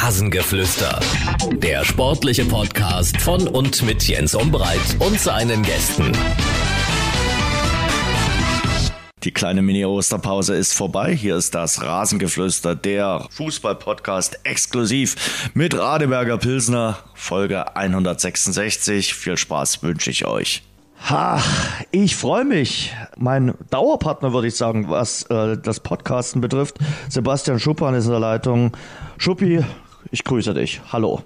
Rasengeflüster. Der sportliche Podcast von und mit Jens Umbreit und seinen Gästen. Die kleine Mini-Osterpause ist vorbei. Hier ist das Rasengeflüster, der Fußball-Podcast exklusiv mit Radeberger Pilsner, Folge 166. Viel Spaß wünsche ich euch. Ha, ich freue mich. Mein Dauerpartner, würde ich sagen, was äh, das Podcasten betrifft. Sebastian Schuppan ist in der Leitung. Schuppi, ich grüße dich. Hallo.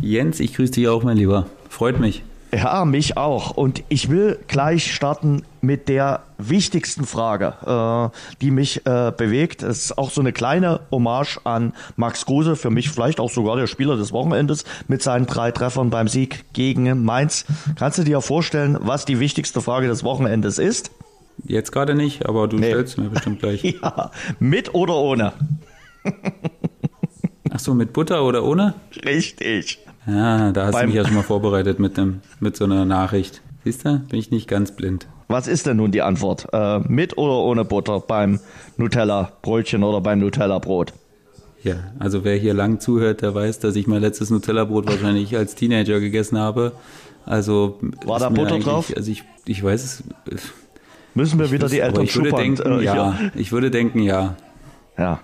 Jens, ich grüße dich auch, mein Lieber. Freut mich. Ja, mich auch. Und ich will gleich starten mit der wichtigsten Frage, äh, die mich äh, bewegt. Es ist auch so eine kleine Hommage an Max Kruse, für mich vielleicht auch sogar der Spieler des Wochenendes mit seinen drei Treffern beim Sieg gegen Mainz. Kannst du dir vorstellen, was die wichtigste Frage des Wochenendes ist? Jetzt gerade nicht, aber du nee. stellst mir bestimmt gleich. ja, mit oder ohne? Ach so, mit Butter oder ohne? Richtig. Ja, da hast Beim du mich ja schon mal vorbereitet mit, dem, mit so einer Nachricht. Siehst du, bin ich nicht ganz blind. Was ist denn nun die Antwort? Äh, mit oder ohne Butter beim Nutella-Brötchen oder beim Nutella-Brot? Ja, also wer hier lang zuhört, der weiß, dass ich mein letztes Nutella-Brot wahrscheinlich als Teenager gegessen habe. Also war da Butter drauf? Also ich, ich weiß es. Müssen wir wieder die Eltern ich würde denken, äh, ja. ja. Ich würde denken, ja. Ja.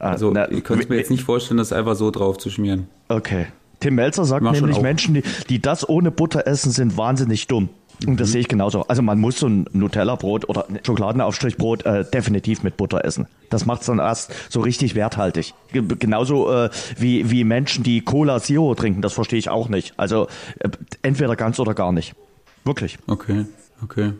Also Na, ich könnte mir jetzt nicht vorstellen, das einfach so drauf zu schmieren. Okay. Tim Melzer sagt nämlich, Menschen, die, die das ohne Butter essen, sind wahnsinnig dumm. Und das mhm. sehe ich genauso. Also man muss so ein Nutella-Brot oder ein Schokoladenaufstrichbrot äh, definitiv mit Butter essen. Das macht es dann erst so richtig werthaltig. G genauso äh, wie, wie Menschen, die Cola Zero trinken, das verstehe ich auch nicht. Also äh, entweder ganz oder gar nicht. Wirklich. Okay, okay.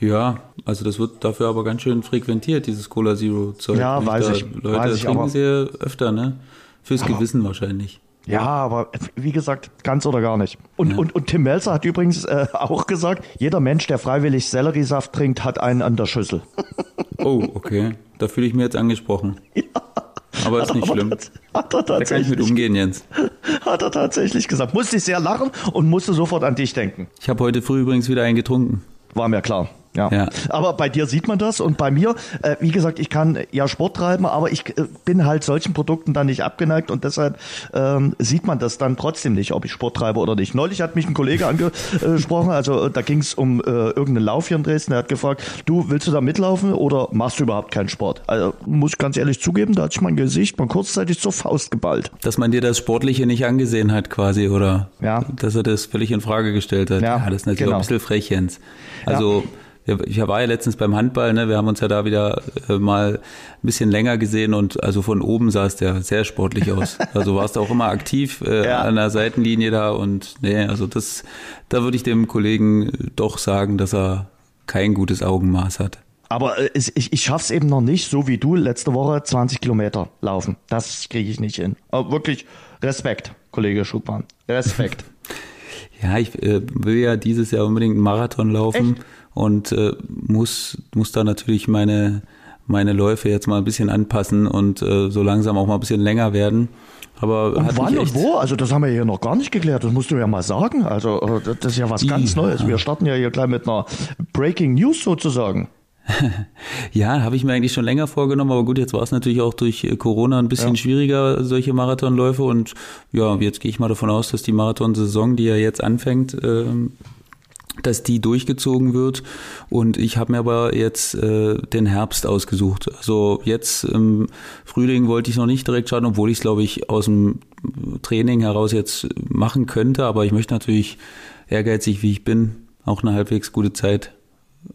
Ja, also das wird dafür aber ganz schön frequentiert, dieses Cola Zero Zeug. Ja, weiß da ich. Leute weiß trinken sehr öfter, ne? Fürs aber, Gewissen wahrscheinlich. Ja, aber wie gesagt, ganz oder gar nicht. Und, ja. und, und Tim Melzer hat übrigens äh, auch gesagt, jeder Mensch, der freiwillig Selleriesaft trinkt, hat einen an der Schüssel. Oh, okay. Da fühle ich mich jetzt angesprochen. Ja. Aber ist nicht schlimm. Hat er tatsächlich, da kann ich mit umgehen, Jens. Hat er tatsächlich gesagt. Musste ich sehr lachen und musste sofort an dich denken. Ich habe heute früh übrigens wieder einen getrunken. War mir klar. Ja. ja. Aber bei dir sieht man das und bei mir, äh, wie gesagt, ich kann ja Sport treiben, aber ich äh, bin halt solchen Produkten dann nicht abgeneigt und deshalb ähm, sieht man das dann trotzdem nicht, ob ich Sport treibe oder nicht. Neulich hat mich ein Kollege angesprochen, also äh, da ging es um äh, irgendeinen Lauf hier in Dresden, er hat gefragt, du willst du da mitlaufen oder machst du überhaupt keinen Sport? Also muss ich ganz ehrlich zugeben, da hat sich mein Gesicht mal kurzzeitig zur Faust geballt. Dass man dir das Sportliche nicht angesehen hat quasi oder ja. dass er das völlig in Frage gestellt hat. Ja, ja das ist natürlich genau. auch ein bisschen frech, Jens. Also ja ich war ja letztens beim Handball, ne? wir haben uns ja da wieder äh, mal ein bisschen länger gesehen und also von oben sah es ja sehr sportlich aus. Also warst du auch immer aktiv äh, ja. an der Seitenlinie da und nee, also das, da würde ich dem Kollegen doch sagen, dass er kein gutes Augenmaß hat. Aber äh, ich, ich schaff's eben noch nicht, so wie du letzte Woche 20 Kilometer laufen. Das kriege ich nicht hin. Aber wirklich Respekt, Kollege Schubmann. Respekt. ja, ich äh, will ja dieses Jahr unbedingt einen Marathon laufen. Echt? Und äh, muss, muss da natürlich meine, meine Läufe jetzt mal ein bisschen anpassen und äh, so langsam auch mal ein bisschen länger werden. Aber und wann und wo? Also das haben wir hier noch gar nicht geklärt. Das musst du ja mal sagen. Also äh, das ist ja was ganz Neues. Wir starten ja hier gleich mit einer Breaking News sozusagen. ja, habe ich mir eigentlich schon länger vorgenommen, aber gut, jetzt war es natürlich auch durch äh, Corona ein bisschen ja. schwieriger, solche Marathonläufe. Und ja, jetzt gehe ich mal davon aus, dass die Marathonsaison, die ja jetzt anfängt, ähm, dass die durchgezogen wird. Und ich habe mir aber jetzt äh, den Herbst ausgesucht. Also jetzt im Frühling wollte ich noch nicht direkt starten, obwohl ich es, glaube ich, aus dem Training heraus jetzt machen könnte. Aber ich möchte natürlich ehrgeizig, wie ich bin, auch eine halbwegs gute Zeit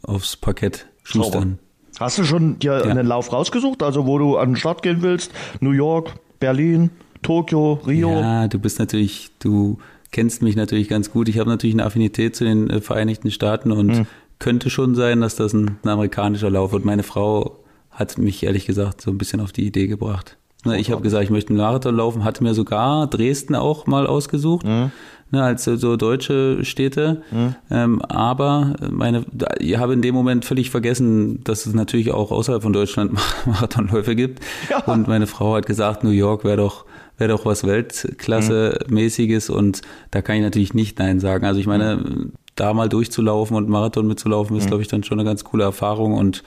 aufs Parkett schustern. Hast du schon dir ja. einen Lauf rausgesucht, also wo du an den Start gehen willst? New York, Berlin, Tokio, Rio? Ja, du bist natürlich, du kennst mich natürlich ganz gut. Ich habe natürlich eine Affinität zu den äh, Vereinigten Staaten und mhm. könnte schon sein, dass das ein, ein, amerikanischer Lauf wird. Meine Frau hat mich ehrlich gesagt so ein bisschen auf die Idee gebracht. Ne, ich habe gesagt, ich möchte einen Marathon laufen, hatte mir sogar Dresden auch mal ausgesucht, mhm. ne, als so deutsche Städte. Mhm. Ähm, aber meine, ich habe in dem Moment völlig vergessen, dass es natürlich auch außerhalb von Deutschland Marathonläufe gibt. Ja. Und meine Frau hat gesagt, New York wäre doch wäre doch was Weltklasse-mäßiges mhm. und da kann ich natürlich nicht Nein sagen. Also ich meine, mhm. da mal durchzulaufen und Marathon mitzulaufen, ist, mhm. glaube ich, dann schon eine ganz coole Erfahrung und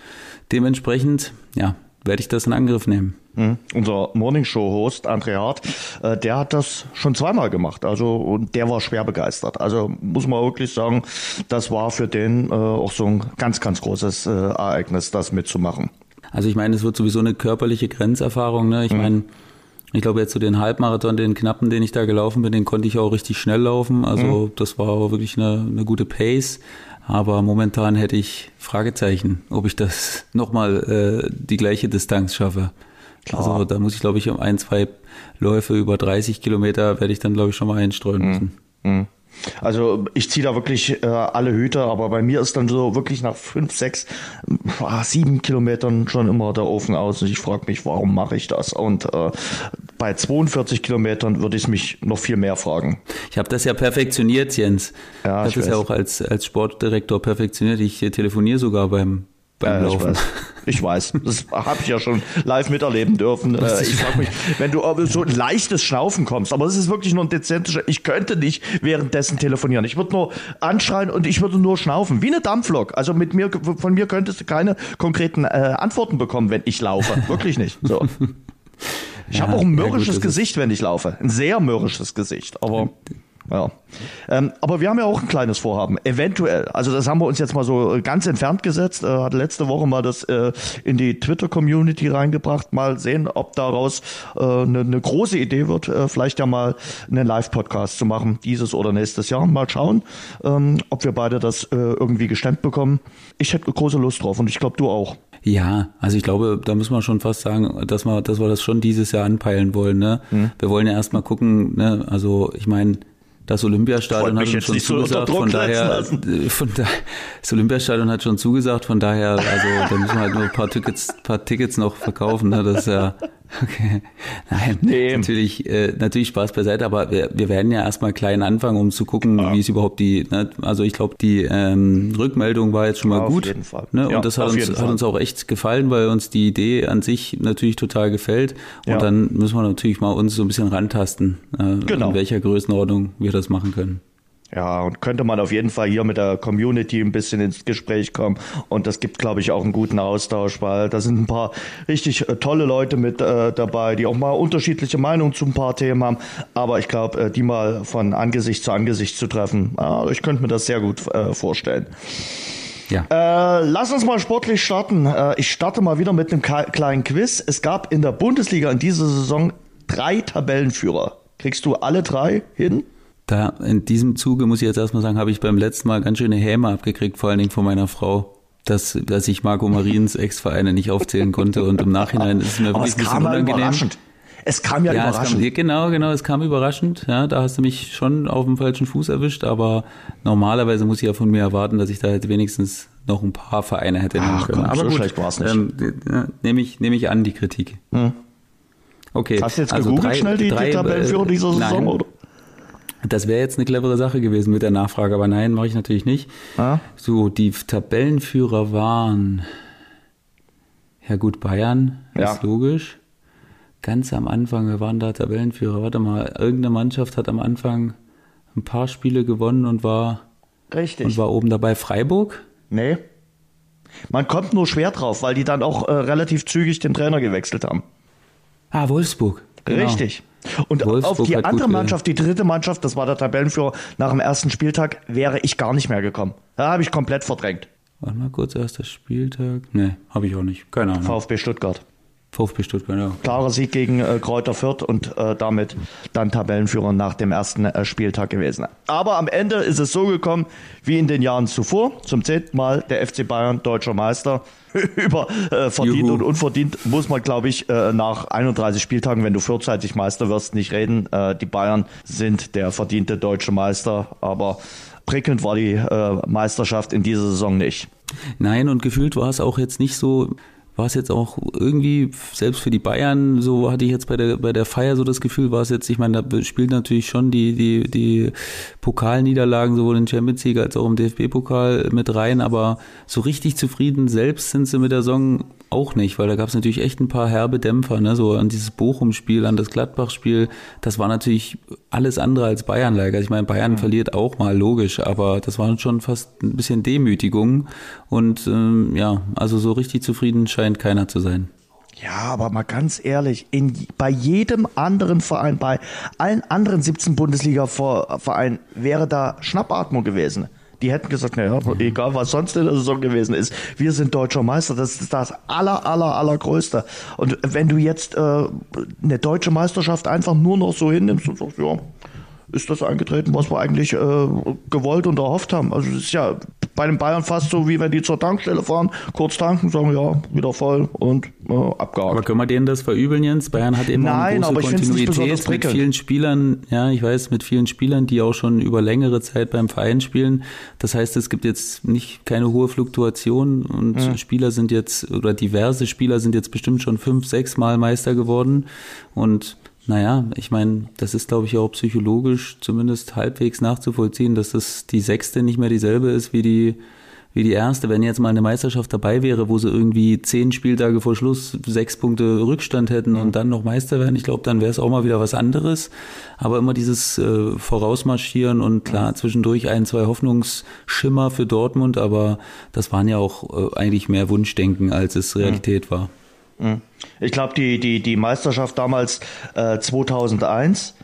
dementsprechend, ja, werde ich das in Angriff nehmen. Mhm. Unser Morningshow-Host André Hart, äh, der hat das schon zweimal gemacht. Also und der war schwer begeistert. Also muss man wirklich sagen, das war für den äh, auch so ein ganz, ganz großes äh, Ereignis, das mitzumachen. Also ich meine, es wird sowieso eine körperliche Grenzerfahrung. Ne? Ich mhm. meine, ich glaube jetzt so den Halbmarathon, den knappen, den ich da gelaufen bin, den konnte ich auch richtig schnell laufen. Also mhm. das war wirklich eine, eine gute Pace. Aber momentan hätte ich Fragezeichen, ob ich das nochmal äh, die gleiche Distanz schaffe. Klar. Also da muss ich, glaube ich, um ein, zwei Läufe über 30 Kilometer werde ich dann, glaube ich, schon mal einstreuen mhm. müssen. Mhm. Also ich ziehe da wirklich äh, alle Hüte, aber bei mir ist dann so wirklich nach fünf, sechs, äh, sieben Kilometern schon immer der Ofen aus und ich frage mich, warum mache ich das? Und äh, bei 42 Kilometern würde ich mich noch viel mehr fragen. Ich habe das ja perfektioniert, Jens. Ja, ich habe das ja auch als, als Sportdirektor perfektioniert. Ich telefoniere sogar beim beim äh, Laufen. Ich weiß. ich weiß. Das habe ich ja schon live miterleben dürfen. Äh, ich frage mich, wenn du so ein leichtes Schnaufen kommst, aber das ist wirklich nur ein dezentes, ich könnte nicht währenddessen telefonieren. Ich würde nur anschreien und ich würde nur schnaufen, wie eine Dampflok. Also mit mir, von mir könntest du keine konkreten äh, Antworten bekommen, wenn ich laufe. Wirklich nicht. So. Ich ja, habe auch ein mürrisches ja, Gesicht, wenn ich laufe. Ein sehr mürrisches Gesicht. Aber ja. Ähm, aber wir haben ja auch ein kleines Vorhaben, eventuell. Also das haben wir uns jetzt mal so ganz entfernt gesetzt. Äh, hatte letzte Woche mal das äh, in die Twitter-Community reingebracht. Mal sehen, ob daraus eine äh, ne, ne große Idee wird. Äh, vielleicht ja mal einen Live-Podcast zu machen, dieses oder nächstes Jahr. Mal schauen, ähm, ob wir beide das äh, irgendwie gestemmt bekommen. Ich hätte große Lust drauf und ich glaube, du auch. Ja, also ich glaube, da muss man schon fast sagen, dass wir, dass wir das schon dieses Jahr anpeilen wollen. Ne? Mhm. Wir wollen ja erstmal gucken, ne? also ich meine, das Olympiastadion hat uns schon zugesagt, von daher, von da, das Olympiastadion hat schon zugesagt, von daher, also da müssen wir halt nur ein paar Tickets, paar Tickets noch verkaufen, ne? das ist ja, Okay. Nein, nee. natürlich, äh, natürlich Spaß beiseite, aber wir, wir werden ja erstmal klein anfangen, um zu gucken, ja. wie es überhaupt die, ne, also ich glaube, die ähm, Rückmeldung war jetzt schon mal ja, gut. Auf jeden Fall. Ne? Und ja, das hat uns, hat uns auch echt gefallen, weil uns die Idee an sich natürlich total gefällt. Und ja. dann müssen wir natürlich mal uns so ein bisschen rantasten, äh, genau. in welcher Größenordnung wir das machen können. Ja, und könnte man auf jeden Fall hier mit der Community ein bisschen ins Gespräch kommen. Und das gibt, glaube ich, auch einen guten Austausch, weil da sind ein paar richtig äh, tolle Leute mit äh, dabei, die auch mal unterschiedliche Meinungen zu ein paar Themen haben. Aber ich glaube, äh, die mal von Angesicht zu Angesicht zu treffen, äh, ich könnte mir das sehr gut äh, vorstellen. Ja. Äh, lass uns mal sportlich starten. Äh, ich starte mal wieder mit einem kleinen Quiz. Es gab in der Bundesliga in dieser Saison drei Tabellenführer. Kriegst du alle drei hin? Da in diesem Zuge muss ich jetzt erstmal sagen, habe ich beim letzten Mal ganz schöne Häme abgekriegt, vor allen Dingen von meiner Frau, dass, dass ich Marco Mariens Ex-Vereine nicht aufzählen konnte und im Nachhinein ist es mir wirklich ein bisschen unangenehm. Überraschend. Es kam ja, ja überraschend. Kam, genau, genau, es kam überraschend. Ja, da hast du mich schon auf dem falschen Fuß erwischt, aber normalerweise muss ich ja von mir erwarten, dass ich da halt wenigstens noch ein paar Vereine hätte nehmen können. Komm, aber so gut, schlecht war es nicht. Ähm, nehme ich, nehme ich an, die Kritik. Hm. Okay. Hast du jetzt also gegoogelt drei, schnell die, drei, die Tabellenführer dieser Saison, nein. oder? Das wäre jetzt eine clevere Sache gewesen mit der Nachfrage, aber nein, mache ich natürlich nicht. Ah. So, die Tabellenführer waren, ja gut, Bayern, ja. ist logisch. Ganz am Anfang, wir waren da Tabellenführer. Warte mal, irgendeine Mannschaft hat am Anfang ein paar Spiele gewonnen und war, Richtig. Und war oben dabei Freiburg? Nee. Man kommt nur schwer drauf, weil die dann auch äh, relativ zügig den Trainer gewechselt haben. Ah, Wolfsburg. Genau. Richtig. Und Wolfsburg auf die andere Mannschaft, die dritte Mannschaft, das war der Tabellenführer, nach dem ersten Spieltag wäre ich gar nicht mehr gekommen. Da habe ich komplett verdrängt. Warte mal kurz, erster Spieltag. Nee, habe ich auch nicht. Keine Ahnung. VfB Stuttgart. VfB Stuttgart, ja. Klarer Sieg gegen äh, Kräuter Fürth und äh, damit dann Tabellenführer nach dem ersten äh, Spieltag gewesen. Aber am Ende ist es so gekommen wie in den Jahren zuvor. Zum zehnten Mal der FC Bayern deutscher Meister. Über äh, verdient Juhu. und unverdient muss man, glaube ich, äh, nach 31 Spieltagen, wenn du vorzeitig Meister wirst, nicht reden. Äh, die Bayern sind der verdiente deutsche Meister, aber prickelnd war die äh, Meisterschaft in dieser Saison nicht. Nein, und gefühlt war es auch jetzt nicht so war es jetzt auch irgendwie, selbst für die Bayern, so hatte ich jetzt bei der, bei der Feier so das Gefühl, war es jetzt, ich meine, da spielt natürlich schon die, die, die Pokalniederlagen sowohl in Champions League als auch im DFB-Pokal mit rein, aber so richtig zufrieden selbst sind sie mit der Saison auch nicht, weil da gab es natürlich echt ein paar herbe Dämpfer, ne? so an dieses Bochum-Spiel, an das Gladbach-Spiel. Das war natürlich alles andere als Bayern-like. Also ich meine, Bayern mhm. verliert auch mal, logisch, aber das waren schon fast ein bisschen Demütigung. Und ähm, ja, also so richtig zufrieden scheint keiner zu sein. Ja, aber mal ganz ehrlich, in, bei jedem anderen Verein, bei allen anderen 17 Bundesliga-Vereinen wäre da Schnappatmung gewesen. Die hätten gesagt, naja, egal was sonst in der Saison gewesen ist, wir sind deutscher Meister, das ist das aller, aller, allergrößte. Und wenn du jetzt äh, eine deutsche Meisterschaft einfach nur noch so hinnimmst und sagst, ja, ist das eingetreten, was wir eigentlich äh, gewollt und erhofft haben. Also es ist ja bei den Bayern fast so, wie wenn die zur Tankstelle fahren, kurz tanken, sagen ja, wieder voll und äh, abgehakt. Aber können wir denen das verübeln, Jens? Bayern hat eben Nein, eine große Kontinuität mit vielen Spielern, ja, ich weiß, mit vielen Spielern, die auch schon über längere Zeit beim Verein spielen. Das heißt, es gibt jetzt nicht keine hohe Fluktuation und mhm. Spieler sind jetzt, oder diverse Spieler sind jetzt bestimmt schon fünf, sechs Mal Meister geworden und naja, ich meine, das ist, glaube ich, auch psychologisch zumindest halbwegs nachzuvollziehen, dass das die sechste nicht mehr dieselbe ist wie die, wie die erste. Wenn jetzt mal eine Meisterschaft dabei wäre, wo sie irgendwie zehn Spieltage vor Schluss sechs Punkte Rückstand hätten und dann noch Meister werden, ich glaube, dann wäre es auch mal wieder was anderes. Aber immer dieses äh, Vorausmarschieren und klar, zwischendurch ein, zwei Hoffnungsschimmer für Dortmund, aber das waren ja auch äh, eigentlich mehr Wunschdenken, als es Realität war. Mhm. Ich glaube, die, die, die Meisterschaft damals äh, 2001,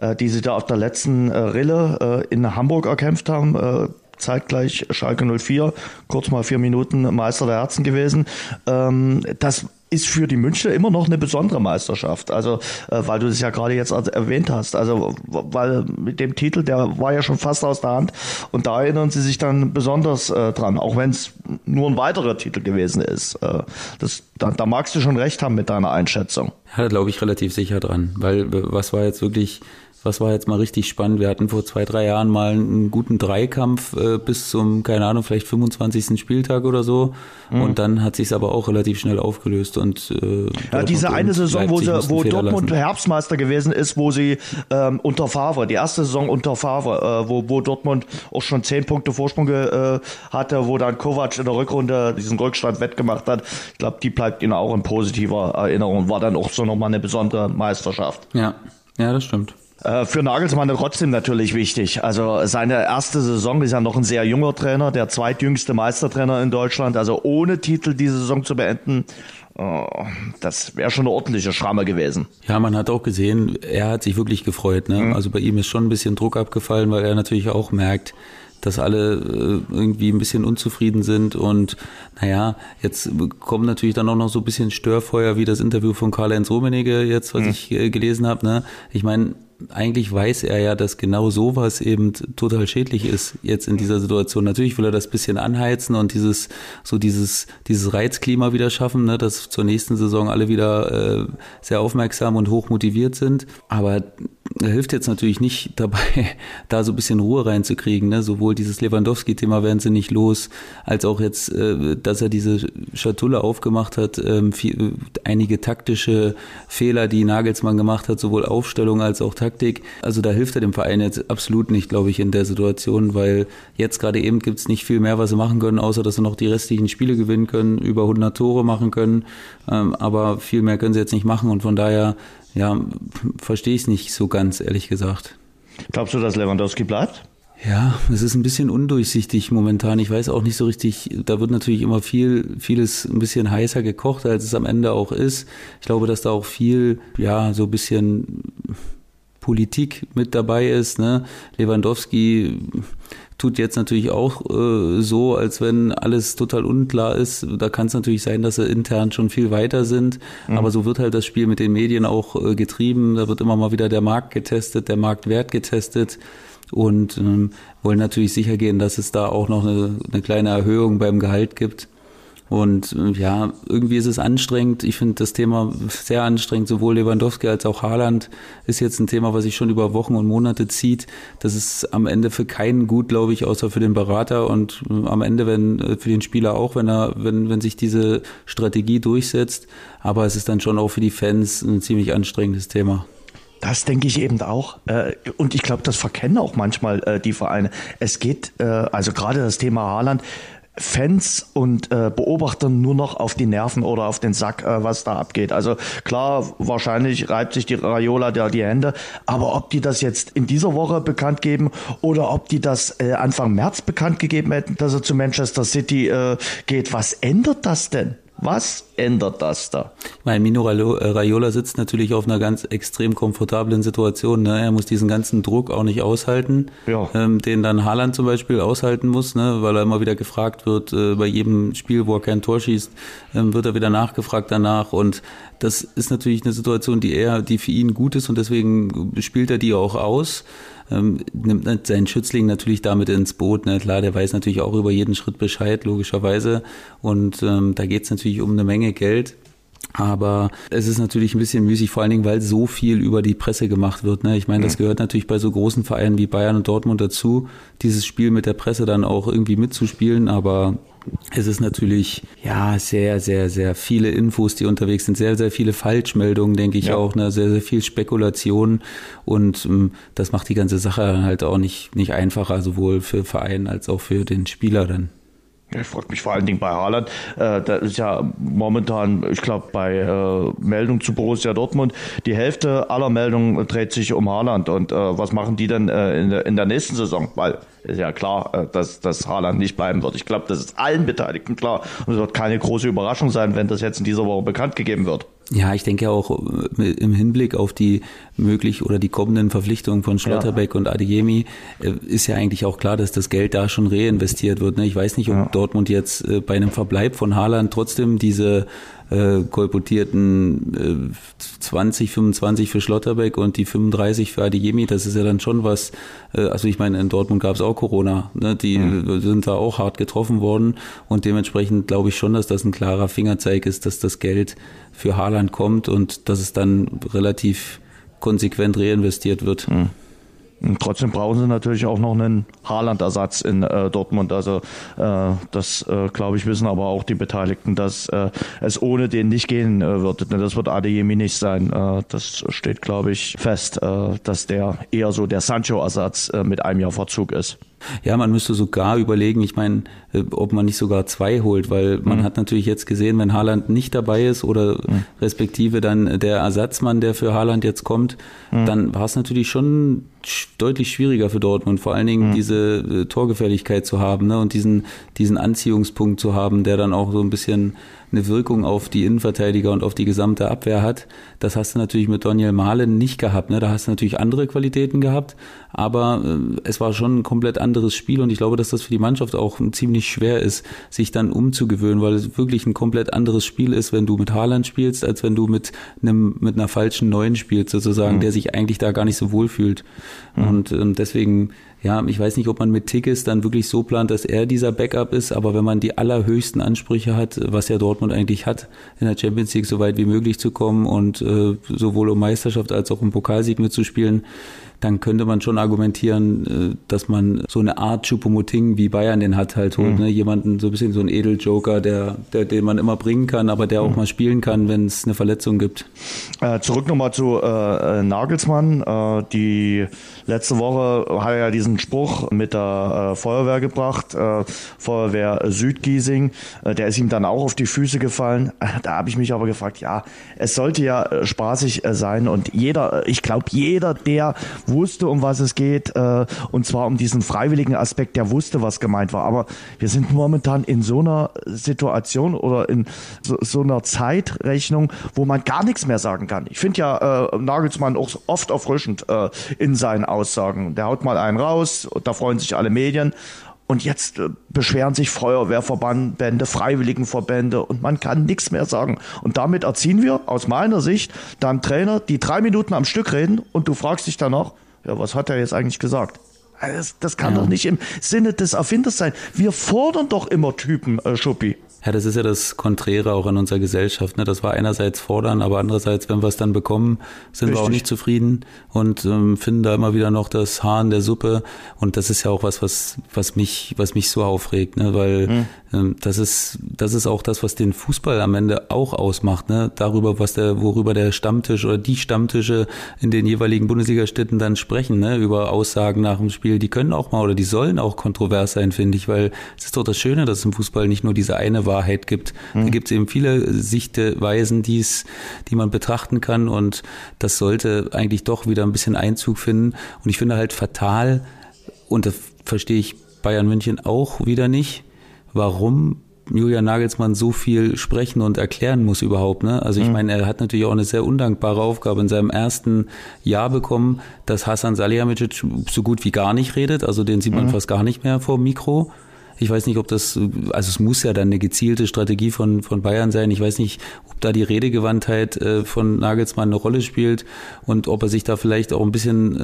äh, die sie da auf der letzten äh, Rille äh, in Hamburg erkämpft haben, äh, zeitgleich Schalke 04, kurz mal vier Minuten Meister der Herzen gewesen. Ähm, das ist für die Münchner immer noch eine besondere Meisterschaft. Also, äh, weil du es ja gerade jetzt erwähnt hast. Also, weil mit dem Titel, der war ja schon fast aus der Hand. Und da erinnern sie sich dann besonders äh, dran, auch wenn es nur ein weiterer Titel gewesen ist. Äh, das, da, da magst du schon recht haben mit deiner Einschätzung. Ja, da glaube ich relativ sicher dran. Weil was war jetzt wirklich was war jetzt mal richtig spannend. Wir hatten vor zwei, drei Jahren mal einen guten Dreikampf äh, bis zum, keine Ahnung, vielleicht 25. Spieltag oder so. Mhm. Und dann hat sich aber auch relativ schnell aufgelöst. Und äh, ja, diese eine Saison, wo, sie, wo Dortmund lassen. Herbstmeister gewesen ist, wo sie ähm, unter Favre, die erste Saison unter Favre, äh, wo, wo Dortmund auch schon zehn Punkte Vorsprung äh, hatte, wo dann Kovac in der Rückrunde diesen Rückstand wettgemacht hat. Ich glaube, die bleibt ihnen auch in positiver Erinnerung. War dann auch so nochmal eine besondere Meisterschaft. Ja, ja, das stimmt. Äh, für Nagelsmann trotzdem natürlich wichtig. Also seine erste Saison ist ja noch ein sehr junger Trainer, der zweitjüngste Meistertrainer in Deutschland. Also ohne Titel diese Saison zu beenden, das wäre schon eine ordentliche Schramme gewesen. Ja, man hat auch gesehen, er hat sich wirklich gefreut. Ne? Mhm. Also bei ihm ist schon ein bisschen Druck abgefallen, weil er natürlich auch merkt, dass alle äh, irgendwie ein bisschen unzufrieden sind und naja, jetzt kommt natürlich dann auch noch so ein bisschen Störfeuer wie das Interview von Karl-Heinz Rummenigge jetzt, was mhm. ich äh, gelesen habe. Ne? Ich meine, eigentlich weiß er ja, dass genau sowas eben total schädlich ist jetzt in dieser Situation. Natürlich will er das bisschen anheizen und dieses so dieses dieses Reizklima wieder schaffen, ne, dass zur nächsten Saison alle wieder äh, sehr aufmerksam und hoch motiviert sind. Aber er hilft jetzt natürlich nicht dabei, da so ein bisschen Ruhe reinzukriegen. Ne? Sowohl dieses Lewandowski-Thema werden sie nicht los, als auch jetzt, äh, dass er diese Schatulle aufgemacht hat, ähm, viel, einige taktische Fehler, die Nagelsmann gemacht hat, sowohl Aufstellung als auch Taktik. Also da hilft er dem Verein jetzt absolut nicht, glaube ich, in der Situation, weil jetzt gerade eben gibt es nicht viel mehr, was sie machen können, außer dass sie noch die restlichen Spiele gewinnen können, über 100 Tore machen können. Ähm, aber viel mehr können sie jetzt nicht machen und von daher ja, verstehe ich es nicht so ganz, ehrlich gesagt. Glaubst du, dass Lewandowski bleibt? Ja, es ist ein bisschen undurchsichtig momentan. Ich weiß auch nicht so richtig, da wird natürlich immer viel, vieles ein bisschen heißer gekocht, als es am Ende auch ist. Ich glaube, dass da auch viel, ja, so ein bisschen Politik mit dabei ist. Ne? Lewandowski tut jetzt natürlich auch äh, so, als wenn alles total unklar ist. Da kann es natürlich sein, dass sie intern schon viel weiter sind. Mhm. Aber so wird halt das Spiel mit den Medien auch äh, getrieben. Da wird immer mal wieder der Markt getestet, der Marktwert getestet und ähm, wollen natürlich sicher gehen, dass es da auch noch eine, eine kleine Erhöhung beim Gehalt gibt. Und äh, ja, irgendwie ist es anstrengend. Ich finde das Thema sehr anstrengend. Sowohl Lewandowski als auch Haaland ist jetzt ein Thema, was sich schon über Wochen und Monate zieht. Das ist am Ende für keinen gut, glaube ich, außer für den Berater und äh, am Ende wenn äh, für den Spieler auch, wenn er, wenn, wenn sich diese Strategie durchsetzt. Aber es ist dann schon auch für die Fans ein ziemlich anstrengendes Thema. Das denke ich eben auch. Und ich glaube, das verkennen auch manchmal die Vereine. Es geht, also gerade das Thema Haaland, Fans und äh, Beobachtern nur noch auf die Nerven oder auf den Sack, äh, was da abgeht. Also klar, wahrscheinlich reibt sich die Raiola da die Hände, aber ob die das jetzt in dieser Woche bekannt geben oder ob die das äh, Anfang März bekannt gegeben hätten, dass er zu Manchester City äh, geht, was ändert das denn? Was ändert das da? Mein Mino äh, Raiola sitzt natürlich auf einer ganz extrem komfortablen Situation. Ne? Er muss diesen ganzen Druck auch nicht aushalten, ja. ähm, den dann Haaland zum Beispiel aushalten muss, ne? weil er immer wieder gefragt wird, äh, bei jedem Spiel, wo er kein Tor schießt, ähm, wird er wieder nachgefragt danach. Und das ist natürlich eine Situation, die er, die für ihn gut ist und deswegen spielt er die auch aus ähm, nimmt seinen Schützling natürlich damit ins Boot. Ne? Klar, der weiß natürlich auch über jeden Schritt Bescheid, logischerweise. Und ähm, da geht es natürlich um eine Menge Geld. Aber es ist natürlich ein bisschen müßig, vor allen Dingen, weil so viel über die Presse gemacht wird. Ne? Ich meine, das gehört natürlich bei so großen Vereinen wie Bayern und Dortmund dazu, dieses Spiel mit der Presse dann auch irgendwie mitzuspielen. Aber es ist natürlich ja sehr, sehr, sehr viele Infos, die unterwegs sind, sehr, sehr viele Falschmeldungen, denke ich ja. auch, ne? sehr, sehr viel Spekulation und ähm, das macht die ganze Sache halt auch nicht, nicht einfacher, sowohl für Verein als auch für den Spieler dann. Ich frage mich vor allen Dingen bei Haaland. Äh, da ist ja momentan, ich glaube, bei äh, Meldung zu Borussia Dortmund, die Hälfte aller Meldungen dreht sich um Haaland. Und äh, was machen die denn äh, in, der, in der nächsten Saison? Weil ist ja klar, äh, dass, dass Haaland nicht bleiben wird. Ich glaube, das ist allen Beteiligten klar. Und es wird keine große Überraschung sein, wenn das jetzt in dieser Woche bekannt gegeben wird. Ja, ich denke auch äh, im Hinblick auf die möglich oder die kommenden Verpflichtungen von Schlotterbeck ja. und Adeyemi äh, ist ja eigentlich auch klar, dass das Geld da schon reinvestiert wird. Ne? Ich weiß nicht, ob ja. Dortmund jetzt äh, bei einem Verbleib von Haaland trotzdem diese äh, kolportierten äh, 20, 25 für Schlotterbeck und die 35 für Adeyemi, das ist ja dann schon was, äh, also ich meine, in Dortmund gab es auch Corona, ne? die mhm. sind da auch hart getroffen worden und dementsprechend glaube ich schon, dass das ein klarer Fingerzeig ist, dass das Geld für Haaland kommt und dass es dann relativ konsequent reinvestiert wird. Mhm. Und trotzdem brauchen sie natürlich auch noch einen Haaland-Ersatz in äh, Dortmund. Also äh, das, äh, glaube ich, wissen aber auch die Beteiligten, dass äh, es ohne den nicht gehen äh, wird. Das wird Adeyemi nicht sein. Äh, das steht, glaube ich, fest, äh, dass der eher so der Sancho-Ersatz äh, mit einem Jahr Verzug ist. Ja, man müsste sogar überlegen, ich meine, äh, ob man nicht sogar zwei holt, weil man mhm. hat natürlich jetzt gesehen, wenn Haaland nicht dabei ist oder mhm. respektive dann der Ersatzmann, der für Haaland jetzt kommt, mhm. dann war es natürlich schon deutlich schwieriger für Dortmund, vor allen Dingen mhm. diese äh, Torgefährlichkeit zu haben ne, und diesen, diesen Anziehungspunkt zu haben, der dann auch so ein bisschen eine Wirkung auf die Innenverteidiger und auf die gesamte Abwehr hat. Das hast du natürlich mit Daniel Mahlen nicht gehabt. Ne? Da hast du natürlich andere Qualitäten gehabt, aber äh, es war schon ein komplett anderes Spiel und ich glaube, dass das für die Mannschaft auch ziemlich schwer ist, sich dann umzugewöhnen, weil es wirklich ein komplett anderes Spiel ist, wenn du mit Haaland spielst, als wenn du mit einem mit einer falschen Neuen spielst sozusagen, mhm. der sich eigentlich da gar nicht so wohl fühlt. Mhm. Und ähm, deswegen ja, ich weiß nicht, ob man mit Tickets dann wirklich so plant, dass er dieser Backup ist, aber wenn man die allerhöchsten Ansprüche hat, was ja Dortmund eigentlich hat, in der Champions League so weit wie möglich zu kommen und äh, sowohl um Meisterschaft als auch um Pokalsieg mitzuspielen, dann könnte man schon argumentieren, äh, dass man so eine Art Choupo-Moting wie Bayern den hat halt holt. Mhm. Ne? Jemanden, so ein bisschen so ein Edeljoker, der, der, den man immer bringen kann, aber der auch mhm. mal spielen kann, wenn es eine Verletzung gibt. Äh, zurück nochmal zu äh, Nagelsmann. Äh, die letzte Woche hat er ja diesen Spruch mit der äh, Feuerwehr gebracht, äh, Feuerwehr Südgiesing. Äh, der ist ihm dann auch auf die Füße gefallen. Da habe ich mich aber gefragt, ja, es sollte ja spaßig sein und jeder, ich glaube, jeder, der wusste, um was es geht, äh, und zwar um diesen freiwilligen Aspekt, der wusste, was gemeint war. Aber wir sind momentan in so einer Situation oder in so, so einer Zeitrechnung, wo man gar nichts mehr sagen kann. Ich finde ja äh, Nagelsmann auch oft erfrischend äh, in seinen Aussagen. Der haut mal einen raus, da freuen sich alle Medien. Und jetzt äh, beschweren sich Feuerwehrverbände, Freiwilligenverbände und man kann nichts mehr sagen. Und damit erziehen wir aus meiner Sicht dann Trainer, die drei Minuten am Stück reden und du fragst dich danach, ja, was hat er jetzt eigentlich gesagt? Das, das kann ja. doch nicht im Sinne des Erfinders sein. Wir fordern doch immer Typen, äh, Schuppi. Ja, das ist ja das Konträre auch in unserer Gesellschaft. Ne? Das war einerseits fordern, aber andererseits, wenn wir es dann bekommen, sind Richtig. wir auch nicht zufrieden und ähm, finden da immer wieder noch das Haar in der Suppe. Und das ist ja auch was, was, was mich, was mich so aufregt, ne? weil mhm. ähm, das ist, das ist auch das, was den Fußball am Ende auch ausmacht. Ne? Darüber, was der, worüber der Stammtisch oder die Stammtische in den jeweiligen Bundesliga-Städten dann sprechen, ne? über Aussagen nach dem Spiel. Die können auch mal oder die sollen auch kontrovers sein, finde ich, weil es ist doch das Schöne, dass es im Fußball nicht nur diese eine Wahrheit Wahrheit gibt. Mhm. Da gibt es eben viele Sichtweisen, die's, die man betrachten kann und das sollte eigentlich doch wieder ein bisschen Einzug finden. Und ich finde halt fatal, und das verstehe ich Bayern München auch wieder nicht, warum Julian Nagelsmann so viel sprechen und erklären muss überhaupt. Ne? Also ich mhm. meine, er hat natürlich auch eine sehr undankbare Aufgabe in seinem ersten Jahr bekommen, dass Hasan Salihamidzic so gut wie gar nicht redet. Also den sieht man mhm. fast gar nicht mehr vor dem Mikro. Ich weiß nicht, ob das, also es muss ja dann eine gezielte Strategie von, von Bayern sein. Ich weiß nicht, ob da die Redegewandtheit äh, von Nagelsmann eine Rolle spielt und ob er sich da vielleicht auch ein bisschen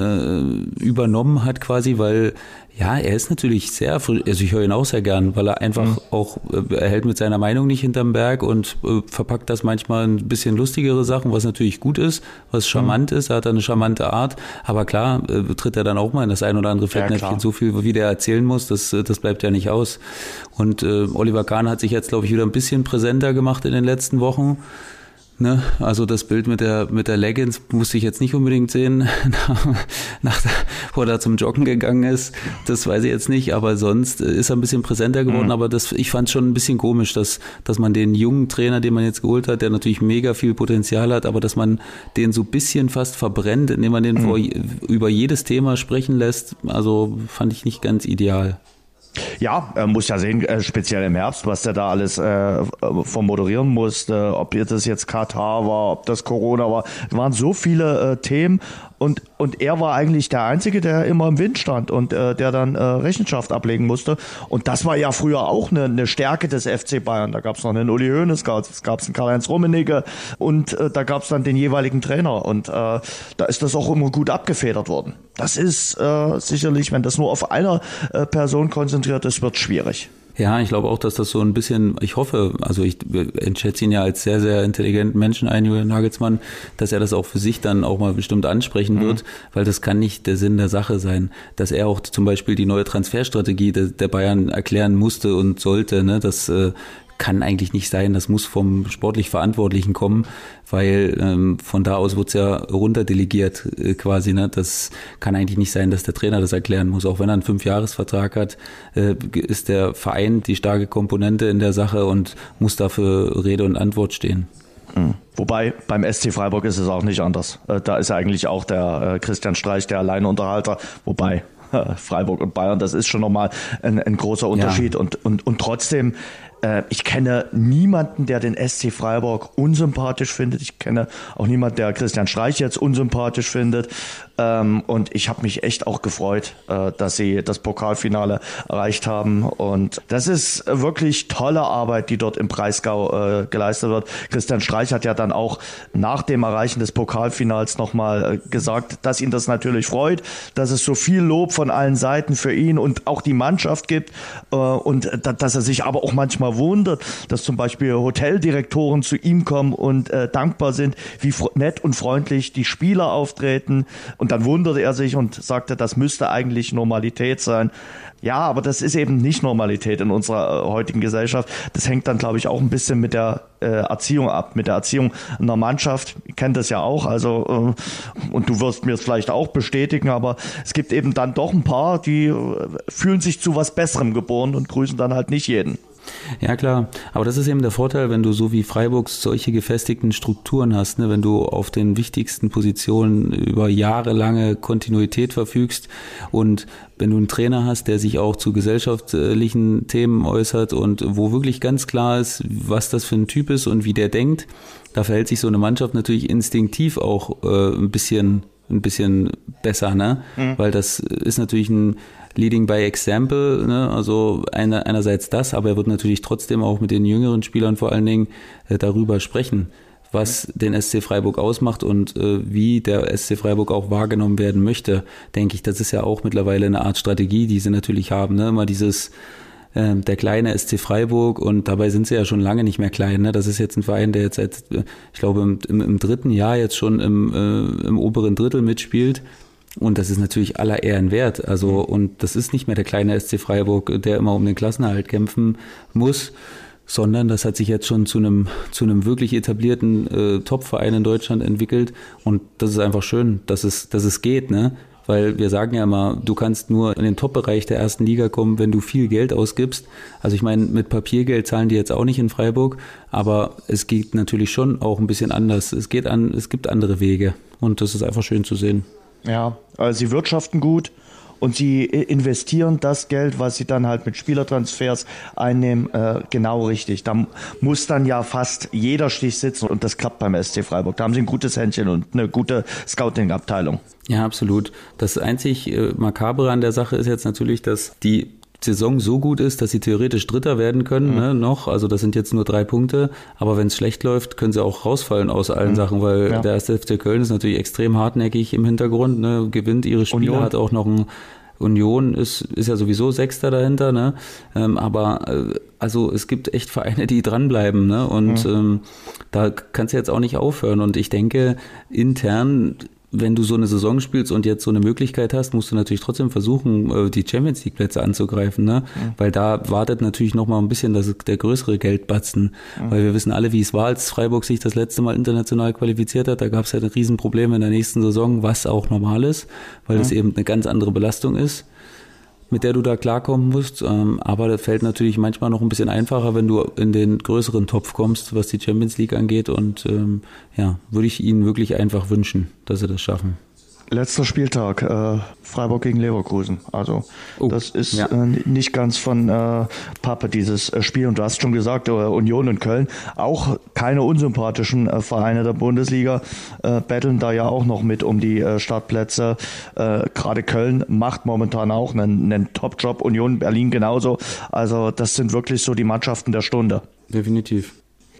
äh, übernommen hat quasi, weil ja, er ist natürlich sehr, also ich höre ihn auch sehr gern, weil er einfach mhm. auch, äh, er hält mit seiner Meinung nicht hinterm Berg und äh, verpackt das manchmal ein bisschen lustigere Sachen, was natürlich gut ist, was charmant mhm. ist, er hat eine charmante Art, aber klar, äh, tritt er dann auch mal in das ein oder andere Fettnäpfchen, ja, so viel, wie der erzählen muss, das, das bleibt ja nicht aus. Und äh, Oliver Kahn hat sich jetzt, glaube ich, wieder ein bisschen präsenter gemacht in den letzten Wochen. Ne? Also das Bild mit der mit der Leggings musste ich jetzt nicht unbedingt sehen, nach, nach, wo er da zum Joggen gegangen ist. Das weiß ich jetzt nicht, aber sonst ist er ein bisschen präsenter geworden. Mhm. Aber das, ich fand schon ein bisschen komisch, dass, dass man den jungen Trainer, den man jetzt geholt hat, der natürlich mega viel Potenzial hat, aber dass man den so ein bisschen fast verbrennt, indem man den mhm. vor, über jedes Thema sprechen lässt. Also fand ich nicht ganz ideal. Ja, er muss ja sehen, äh, speziell im Herbst, was der da alles äh, vom moderieren musste, ob das jetzt Katar war, ob das Corona war. Es waren so viele äh, Themen und, und er war eigentlich der Einzige, der immer im Wind stand und äh, der dann äh, Rechenschaft ablegen musste. Und das war ja früher auch eine, eine Stärke des FC Bayern. Da gab es noch einen Uli Hoeneß, es gab einen Karl-Heinz Rummenigge und äh, da gab es dann den jeweiligen Trainer. Und äh, da ist das auch immer gut abgefedert worden. Das ist äh, sicherlich, wenn das nur auf einer äh, Person konzentriert ist, wird schwierig. Ja, ich glaube auch, dass das so ein bisschen, ich hoffe, also ich schätze ihn ja als sehr, sehr intelligenten Menschen ein, Julian Nagelsmann, dass er das auch für sich dann auch mal bestimmt ansprechen mhm. wird, weil das kann nicht der Sinn der Sache sein, dass er auch zum Beispiel die neue Transferstrategie der, der Bayern erklären musste und sollte, ne, dass äh, kann eigentlich nicht sein. Das muss vom sportlich Verantwortlichen kommen, weil ähm, von da aus wird's ja runterdelegiert äh, quasi. Ne? Das kann eigentlich nicht sein, dass der Trainer das erklären muss. Auch wenn er einen Fünfjahresvertrag hat, äh, ist der Verein die starke Komponente in der Sache und muss dafür Rede und Antwort stehen. Mhm. Wobei beim SC Freiburg ist es auch nicht anders. Äh, da ist ja eigentlich auch der äh, Christian Streich der Alleinunterhalter. Wobei Freiburg und Bayern, das ist schon nochmal ein, ein großer Unterschied. Ja. Und, und, und trotzdem äh, ich kenne niemanden, der den SC Freiburg unsympathisch findet. Ich kenne auch niemanden, der Christian Streich jetzt unsympathisch findet. Ähm, und ich habe mich echt auch gefreut, äh, dass sie das Pokalfinale erreicht haben. Und das ist wirklich tolle Arbeit, die dort im Breisgau äh, geleistet wird. Christian Streich hat ja dann auch nach dem Erreichen des Pokalfinals nochmal äh, gesagt, dass ihn das natürlich freut, dass es so viel Lob von allen Seiten für ihn und auch die Mannschaft gibt äh, und dass er sich aber auch manchmal wundert, dass zum Beispiel Hoteldirektoren zu ihm kommen und äh, dankbar sind, wie nett und freundlich die Spieler auftreten und dann wunderte er sich und sagte, das müsste eigentlich Normalität sein. Ja, aber das ist eben nicht Normalität in unserer äh, heutigen Gesellschaft. Das hängt dann, glaube ich, auch ein bisschen mit der äh, Erziehung ab, mit der Erziehung einer Mannschaft. Ich kenne das ja auch, also äh, und du wirst mir es vielleicht auch bestätigen, aber es gibt eben dann doch ein paar, die äh, fühlen sich zu was Besserem geboren und grüßen dann halt nicht jeden. Ja klar, aber das ist eben der Vorteil, wenn du so wie Freiburg solche gefestigten Strukturen hast, ne? wenn du auf den wichtigsten Positionen über jahrelange Kontinuität verfügst und wenn du einen Trainer hast, der sich auch zu gesellschaftlichen Themen äußert und wo wirklich ganz klar ist, was das für ein Typ ist und wie der denkt, da verhält sich so eine Mannschaft natürlich instinktiv auch äh, ein bisschen ein bisschen besser, ne? Mhm. Weil das ist natürlich ein Leading by Example, ne? also eine, einerseits das, aber er wird natürlich trotzdem auch mit den jüngeren Spielern vor allen Dingen äh, darüber sprechen, was den SC Freiburg ausmacht und äh, wie der SC Freiburg auch wahrgenommen werden möchte, denke ich. Das ist ja auch mittlerweile eine Art Strategie, die sie natürlich haben. Ne? Immer dieses äh, der kleine SC Freiburg und dabei sind sie ja schon lange nicht mehr klein. Ne? Das ist jetzt ein Verein, der jetzt seit, ich glaube, im, im, im dritten Jahr jetzt schon im, äh, im oberen Drittel mitspielt und das ist natürlich aller Ehren wert. Also, mhm. und das ist nicht mehr der kleine SC Freiburg, der immer um den Klassenerhalt kämpfen muss, sondern das hat sich jetzt schon zu einem, zu einem wirklich etablierten äh, Top-Verein in Deutschland entwickelt. Und das ist einfach schön, dass es, dass es geht, ne? Weil wir sagen ja immer, du kannst nur in den Top-Bereich der ersten Liga kommen, wenn du viel Geld ausgibst. Also ich meine, mit Papiergeld zahlen die jetzt auch nicht in Freiburg, aber es geht natürlich schon auch ein bisschen anders. Es geht an, es gibt andere Wege und das ist einfach schön zu sehen. Ja, also sie wirtschaften gut und sie investieren das Geld, was sie dann halt mit Spielertransfers einnehmen, äh, genau richtig. Da muss dann ja fast jeder Stich sitzen und das klappt beim SC Freiburg. Da haben sie ein gutes Händchen und eine gute Scouting-Abteilung. Ja, absolut. Das einzig äh, Makabere an der Sache ist jetzt natürlich, dass die Saison so gut ist, dass sie theoretisch Dritter werden können, mhm. ne, noch. Also das sind jetzt nur drei Punkte. Aber wenn es schlecht läuft, können sie auch rausfallen aus allen mhm. Sachen, weil ja. der erste FC Köln ist natürlich extrem hartnäckig im Hintergrund, ne, gewinnt ihre Spiele, Union. hat auch noch ein Union ist, ist ja sowieso Sechster dahinter, ne? Ähm, aber äh, also es gibt echt Vereine, die dranbleiben, ne? Und mhm. ähm, da kannst du jetzt auch nicht aufhören. Und ich denke, intern wenn du so eine Saison spielst und jetzt so eine Möglichkeit hast, musst du natürlich trotzdem versuchen, äh, die Champions League Plätze anzugreifen, ne? Mhm. Weil da wartet natürlich noch mal ein bisschen das, der größere Geldbatzen, mhm. weil wir wissen alle, wie es war, als Freiburg sich das letzte Mal international qualifiziert hat. Da gab es ja ein Riesenproblem in der nächsten Saison, was auch normal ist, weil es mhm. eben eine ganz andere Belastung ist mit der du da klarkommen musst. Ähm, aber das fällt natürlich manchmal noch ein bisschen einfacher, wenn du in den größeren Topf kommst, was die Champions League angeht. Und ähm, ja, würde ich ihnen wirklich einfach wünschen, dass sie das schaffen. Letzter Spieltag, äh, Freiburg gegen Leverkusen. Also oh, das ist ja. äh, nicht ganz von äh, Pappe, dieses äh, Spiel. Und du hast schon gesagt, äh, Union und Köln, auch keine unsympathischen äh, Vereine der Bundesliga, betteln da ja auch noch mit um die Startplätze. Gerade Köln macht momentan auch einen, einen Top-Job, Union Berlin genauso. Also das sind wirklich so die Mannschaften der Stunde. Definitiv.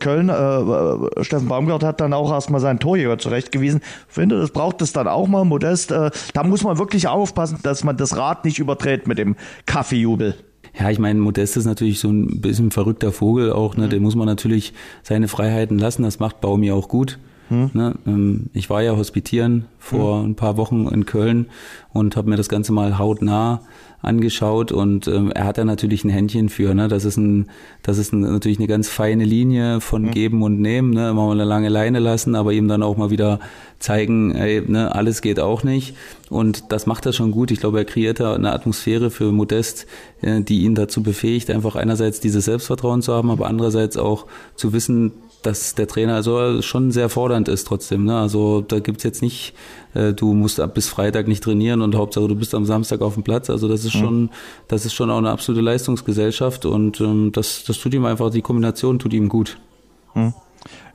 Köln, äh, äh, Steffen Baumgart hat dann auch erstmal seinen Torjäger zurechtgewiesen. Ich finde, das braucht es dann auch mal, Modest. Äh, da muss man wirklich aufpassen, dass man das Rad nicht überträgt mit dem Kaffeejubel. Ja, ich meine, Modest ist natürlich so ein bisschen verrückter Vogel auch, ne? Mhm. Dem muss man natürlich seine Freiheiten lassen. Das macht Baumi auch gut. Hm. Ne, ähm, ich war ja hospitieren vor hm. ein paar Wochen in Köln und habe mir das Ganze mal hautnah angeschaut und ähm, er hat da natürlich ein Händchen für. Ne? Das ist ein, das ist ein, natürlich eine ganz feine Linie von mhm. Geben und Nehmen. Ne? Immer mal eine lange Leine lassen, aber ihm dann auch mal wieder zeigen, ey, ne, alles geht auch nicht. Und das macht er schon gut. Ich glaube, er kreiert da eine Atmosphäre für Modest, äh, die ihn dazu befähigt, einfach einerseits dieses Selbstvertrauen zu haben, aber andererseits auch zu wissen, dass der Trainer also schon sehr fordernd ist trotzdem. Ne? Also da gibt's jetzt nicht, äh, du musst ab bis Freitag nicht trainieren und Hauptsache du bist am Samstag auf dem Platz. Also das ist mhm. schon, das ist schon auch eine absolute Leistungsgesellschaft und ähm, das, das tut ihm einfach, die Kombination tut ihm gut. Mhm.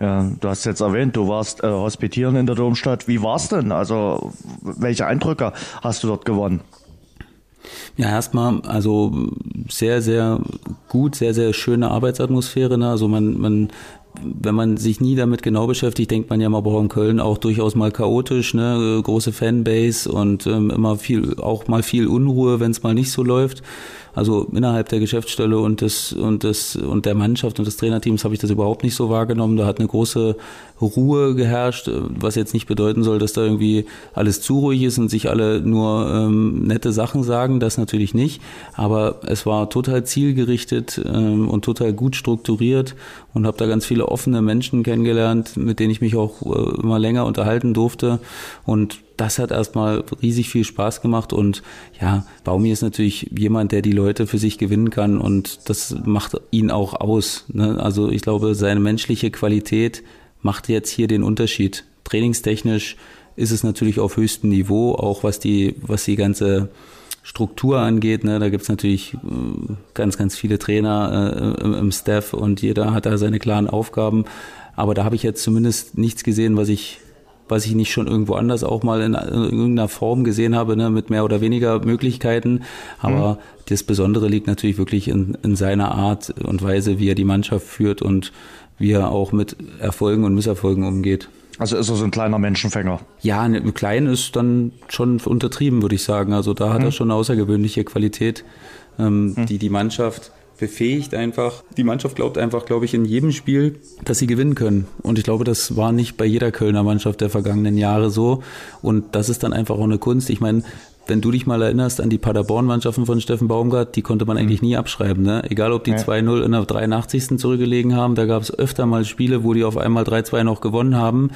Ja, du hast jetzt erwähnt, du warst äh, hospitieren in der Domstadt. Wie war's denn? Also welche Eindrücke hast du dort gewonnen? Ja, erstmal, also sehr, sehr gut, sehr, sehr schöne Arbeitsatmosphäre. Ne? Also man, man wenn man sich nie damit genau beschäftigt, denkt man ja mal, boah, Köln auch durchaus mal chaotisch, ne, große Fanbase und ähm, immer viel, auch mal viel Unruhe, wenn es mal nicht so läuft. Also innerhalb der Geschäftsstelle und des und des und der Mannschaft und des Trainerteams habe ich das überhaupt nicht so wahrgenommen. Da hat eine große Ruhe geherrscht, was jetzt nicht bedeuten soll, dass da irgendwie alles zu ruhig ist und sich alle nur ähm, nette Sachen sagen. Das natürlich nicht. Aber es war total zielgerichtet ähm, und total gut strukturiert und habe da ganz viele offene Menschen kennengelernt, mit denen ich mich auch äh, immer länger unterhalten durfte. Und das hat erstmal riesig viel Spaß gemacht und ja, Baumi ist natürlich jemand, der die Leute für sich gewinnen kann und das macht ihn auch aus. Ne? Also ich glaube, seine menschliche Qualität macht jetzt hier den Unterschied. Trainingstechnisch ist es natürlich auf höchstem Niveau, auch was die, was die ganze Struktur angeht. Ne? Da gibt's natürlich äh, ganz, ganz viele Trainer äh, im, im Staff und jeder hat da seine klaren Aufgaben. Aber da habe ich jetzt zumindest nichts gesehen, was ich was ich nicht schon irgendwo anders auch mal in, in irgendeiner Form gesehen habe, ne, mit mehr oder weniger Möglichkeiten. Aber mhm. das Besondere liegt natürlich wirklich in, in seiner Art und Weise, wie er die Mannschaft führt und wie er auch mit Erfolgen und Misserfolgen umgeht. Also ist er so ein kleiner Menschenfänger? Ja, ne, klein ist dann schon untertrieben, würde ich sagen. Also da hat mhm. er schon eine außergewöhnliche Qualität, ähm, mhm. die die Mannschaft befähigt einfach. Die Mannschaft glaubt einfach, glaube ich, in jedem Spiel, dass sie gewinnen können. Und ich glaube, das war nicht bei jeder Kölner Mannschaft der vergangenen Jahre so. Und das ist dann einfach auch eine Kunst. Ich meine, wenn du dich mal erinnerst an die Paderborn-Mannschaften von Steffen Baumgart, die konnte man mhm. eigentlich nie abschreiben. Ne? Egal, ob die ja. 2-0 in der 83. zurückgelegen haben, da gab es öfter mal Spiele, wo die auf einmal 3-2 noch gewonnen haben.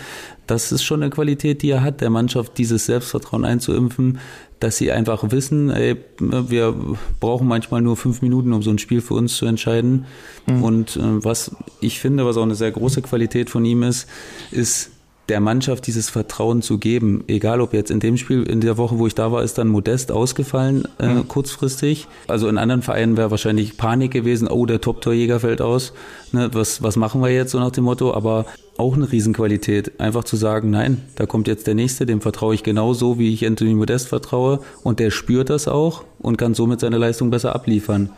Das ist schon eine Qualität, die er hat, der Mannschaft dieses Selbstvertrauen einzuimpfen, dass sie einfach wissen, ey, wir brauchen manchmal nur fünf Minuten, um so ein Spiel für uns zu entscheiden. Mhm. Und äh, was ich finde, was auch eine sehr große Qualität von ihm ist, ist der Mannschaft dieses Vertrauen zu geben, egal ob jetzt in dem Spiel, in der Woche, wo ich da war, ist dann Modest ausgefallen, äh, mhm. kurzfristig. Also in anderen Vereinen wäre wahrscheinlich Panik gewesen, oh, der Top-Torjäger fällt aus, ne, was, was machen wir jetzt so nach dem Motto, aber auch eine Riesenqualität, einfach zu sagen, nein, da kommt jetzt der Nächste, dem vertraue ich genauso, wie ich Anthony Modest vertraue und der spürt das auch und kann somit seine Leistung besser abliefern.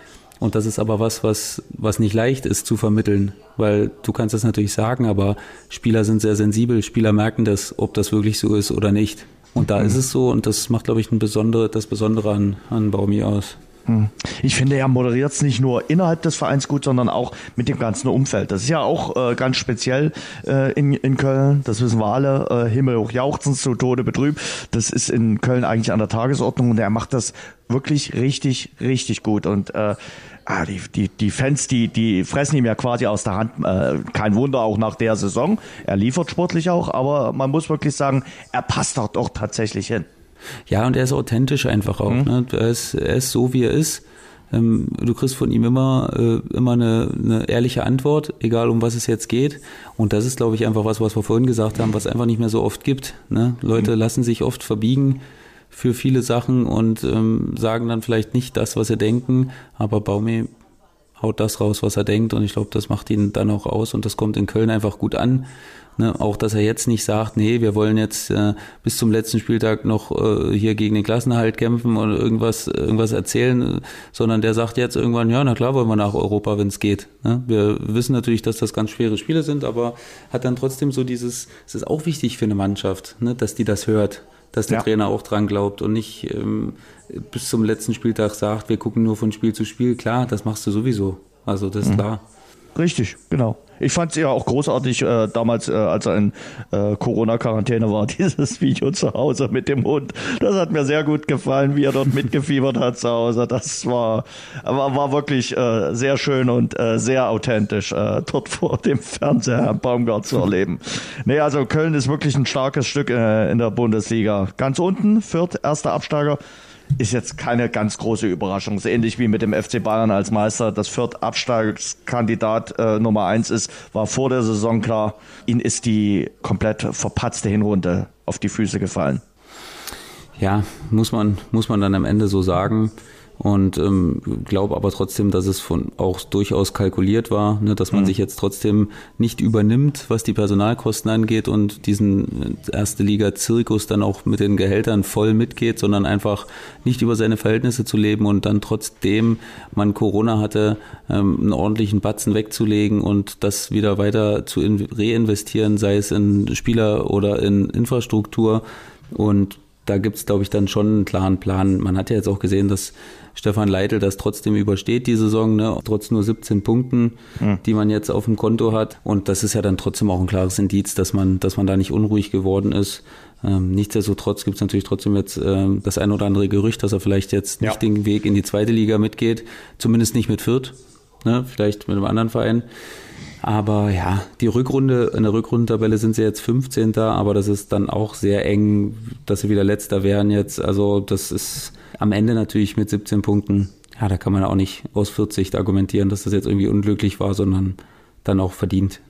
Und das ist aber was, was, was nicht leicht ist zu vermitteln, weil du kannst das natürlich sagen, aber Spieler sind sehr sensibel, Spieler merken das, ob das wirklich so ist oder nicht. Und da mhm. ist es so und das macht, glaube ich, ein besondere, das Besondere an, an Baumi aus. Mhm. Ich finde, er moderiert es nicht nur innerhalb des Vereins gut, sondern auch mit dem ganzen Umfeld. Das ist ja auch äh, ganz speziell äh, in, in Köln. Das wissen wir alle. Äh, Himmel hoch jauchzend, zu Tode betrübt. Das ist in Köln eigentlich an der Tagesordnung und er macht das wirklich richtig, richtig gut. Und äh, ah, die, die, die Fans, die, die fressen ihm ja quasi aus der Hand. Äh, kein Wunder auch nach der Saison. Er liefert sportlich auch, aber man muss wirklich sagen, er passt dort auch tatsächlich hin. Ja, und er ist authentisch einfach auch. Mhm. Ne? Er, ist, er ist so, wie er ist. Ähm, du kriegst von ihm immer, äh, immer eine, eine ehrliche Antwort, egal um was es jetzt geht. Und das ist, glaube ich, einfach was, was wir vorhin gesagt haben, was einfach nicht mehr so oft gibt. Ne? Leute mhm. lassen sich oft verbiegen für viele Sachen und ähm, sagen dann vielleicht nicht das, was sie denken, aber Baumi haut das raus, was er denkt und ich glaube, das macht ihn dann auch aus und das kommt in Köln einfach gut an. Ne, auch, dass er jetzt nicht sagt, nee, wir wollen jetzt äh, bis zum letzten Spieltag noch äh, hier gegen den Klassenerhalt kämpfen und irgendwas, irgendwas erzählen, sondern der sagt jetzt irgendwann, ja, na klar wollen wir nach Europa, wenn es geht. Ne? Wir wissen natürlich, dass das ganz schwere Spiele sind, aber hat dann trotzdem so dieses, es ist auch wichtig für eine Mannschaft, ne, dass die das hört dass der ja. Trainer auch dran glaubt und nicht ähm, bis zum letzten Spieltag sagt, wir gucken nur von Spiel zu Spiel. Klar, das machst du sowieso. Also das ist mhm. klar. Richtig, genau. Ich fand es ja auch großartig äh, damals, äh, als er in äh, Corona-Quarantäne war, dieses Video zu Hause mit dem Hund. Das hat mir sehr gut gefallen, wie er dort mitgefiebert hat zu Hause. Das war, war, war wirklich äh, sehr schön und äh, sehr authentisch, äh, dort vor dem Fernseher Herrn Baumgart zu erleben. Nee, also Köln ist wirklich ein starkes Stück äh, in der Bundesliga. Ganz unten, Fürth, erster Absteiger ist jetzt keine ganz große Überraschung. So ähnlich wie mit dem FC Bayern als Meister, das Fürth Absteigskandidat äh, Nummer eins ist, war vor der Saison klar. Ihnen ist die komplett verpatzte Hinrunde auf die Füße gefallen. Ja, muss man, muss man dann am Ende so sagen und ähm, glaube aber trotzdem, dass es von auch durchaus kalkuliert war, ne, dass man mhm. sich jetzt trotzdem nicht übernimmt, was die Personalkosten angeht und diesen äh, erste Liga Zirkus dann auch mit den Gehältern voll mitgeht, sondern einfach nicht über seine Verhältnisse zu leben und dann trotzdem man Corona hatte, ähm, einen ordentlichen Batzen wegzulegen und das wieder weiter zu reinvestieren, sei es in Spieler oder in Infrastruktur und da gibt es, glaube ich, dann schon einen klaren Plan. Man hat ja jetzt auch gesehen, dass Stefan Leitl das trotzdem übersteht, die Saison, ne? trotz nur 17 Punkten, mhm. die man jetzt auf dem Konto hat. Und das ist ja dann trotzdem auch ein klares Indiz, dass man, dass man da nicht unruhig geworden ist. Ähm, nichtsdestotrotz gibt es natürlich trotzdem jetzt ähm, das ein oder andere Gerücht, dass er vielleicht jetzt nicht ja. den Weg in die zweite Liga mitgeht, zumindest nicht mit Fürth, ne? vielleicht mit einem anderen Verein. Aber ja, die Rückrunde, in der Rückrundentabelle sind sie jetzt 15. Aber das ist dann auch sehr eng, dass sie wieder letzter wären jetzt. Also das ist am Ende natürlich mit 17 Punkten, ja, da kann man auch nicht aus 40 argumentieren, dass das jetzt irgendwie unglücklich war, sondern dann auch verdient.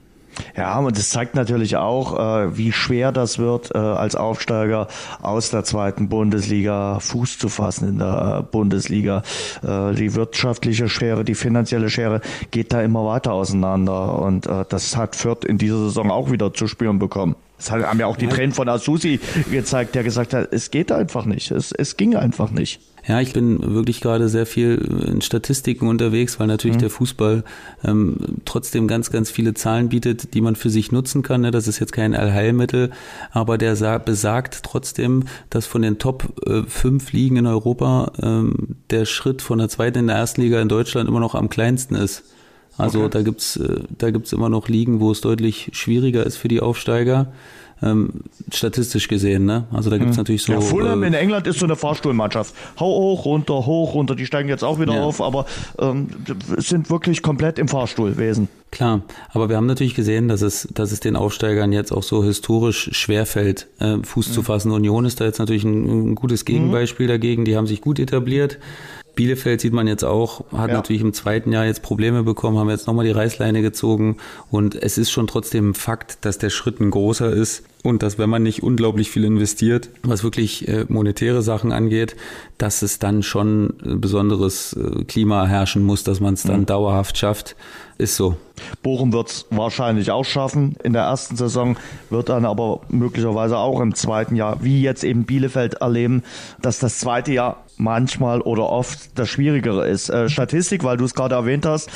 Ja, und es zeigt natürlich auch, äh, wie schwer das wird, äh, als Aufsteiger aus der zweiten Bundesliga Fuß zu fassen in der äh, Bundesliga. Die wirtschaftliche Schere, die finanzielle Schere geht da immer weiter auseinander und das hat Fürth in dieser Saison auch wieder zu spüren bekommen. Das haben ja auch die Tränen von Asusi gezeigt, der gesagt hat, es geht einfach nicht. Es, es ging einfach nicht. Ja, ich bin wirklich gerade sehr viel in Statistiken unterwegs, weil natürlich mhm. der Fußball ähm, trotzdem ganz, ganz viele Zahlen bietet, die man für sich nutzen kann. Ne? Das ist jetzt kein Allheilmittel, aber der besagt trotzdem, dass von den Top äh, fünf Ligen in Europa ähm, der Schritt von der zweiten in der ersten Liga in Deutschland immer noch am kleinsten ist. Also okay. da gibt's äh, da gibt's immer noch Ligen, wo es deutlich schwieriger ist für die Aufsteiger. Ähm, statistisch gesehen, ne? Also da gibt's hm. natürlich so. Ja, Fulham äh, in England ist so eine Fahrstuhlmannschaft. Hau hoch, runter, hoch, runter. Die steigen jetzt auch wieder ja. auf, aber ähm, sind wirklich komplett im Fahrstuhlwesen. Klar, aber wir haben natürlich gesehen, dass es, dass es den Aufsteigern jetzt auch so historisch schwerfällt, äh, Fuß mhm. zu fassen. Union ist da jetzt natürlich ein, ein gutes Gegenbeispiel mhm. dagegen. Die haben sich gut etabliert. Bielefeld sieht man jetzt auch, hat ja. natürlich im zweiten Jahr jetzt Probleme bekommen, haben jetzt nochmal die Reißleine gezogen und es ist schon trotzdem ein Fakt, dass der Schritt ein großer ist und dass wenn man nicht unglaublich viel investiert, was wirklich äh, monetäre Sachen angeht, dass es dann schon besonderes äh, Klima herrschen muss, dass man es dann mhm. dauerhaft schafft, ist so. Bochum wird es wahrscheinlich auch schaffen in der ersten Saison, wird dann aber möglicherweise auch im zweiten Jahr, wie jetzt eben Bielefeld erleben, dass das zweite Jahr manchmal oder oft das Schwierigere ist. Äh, Statistik, weil du es gerade erwähnt hast,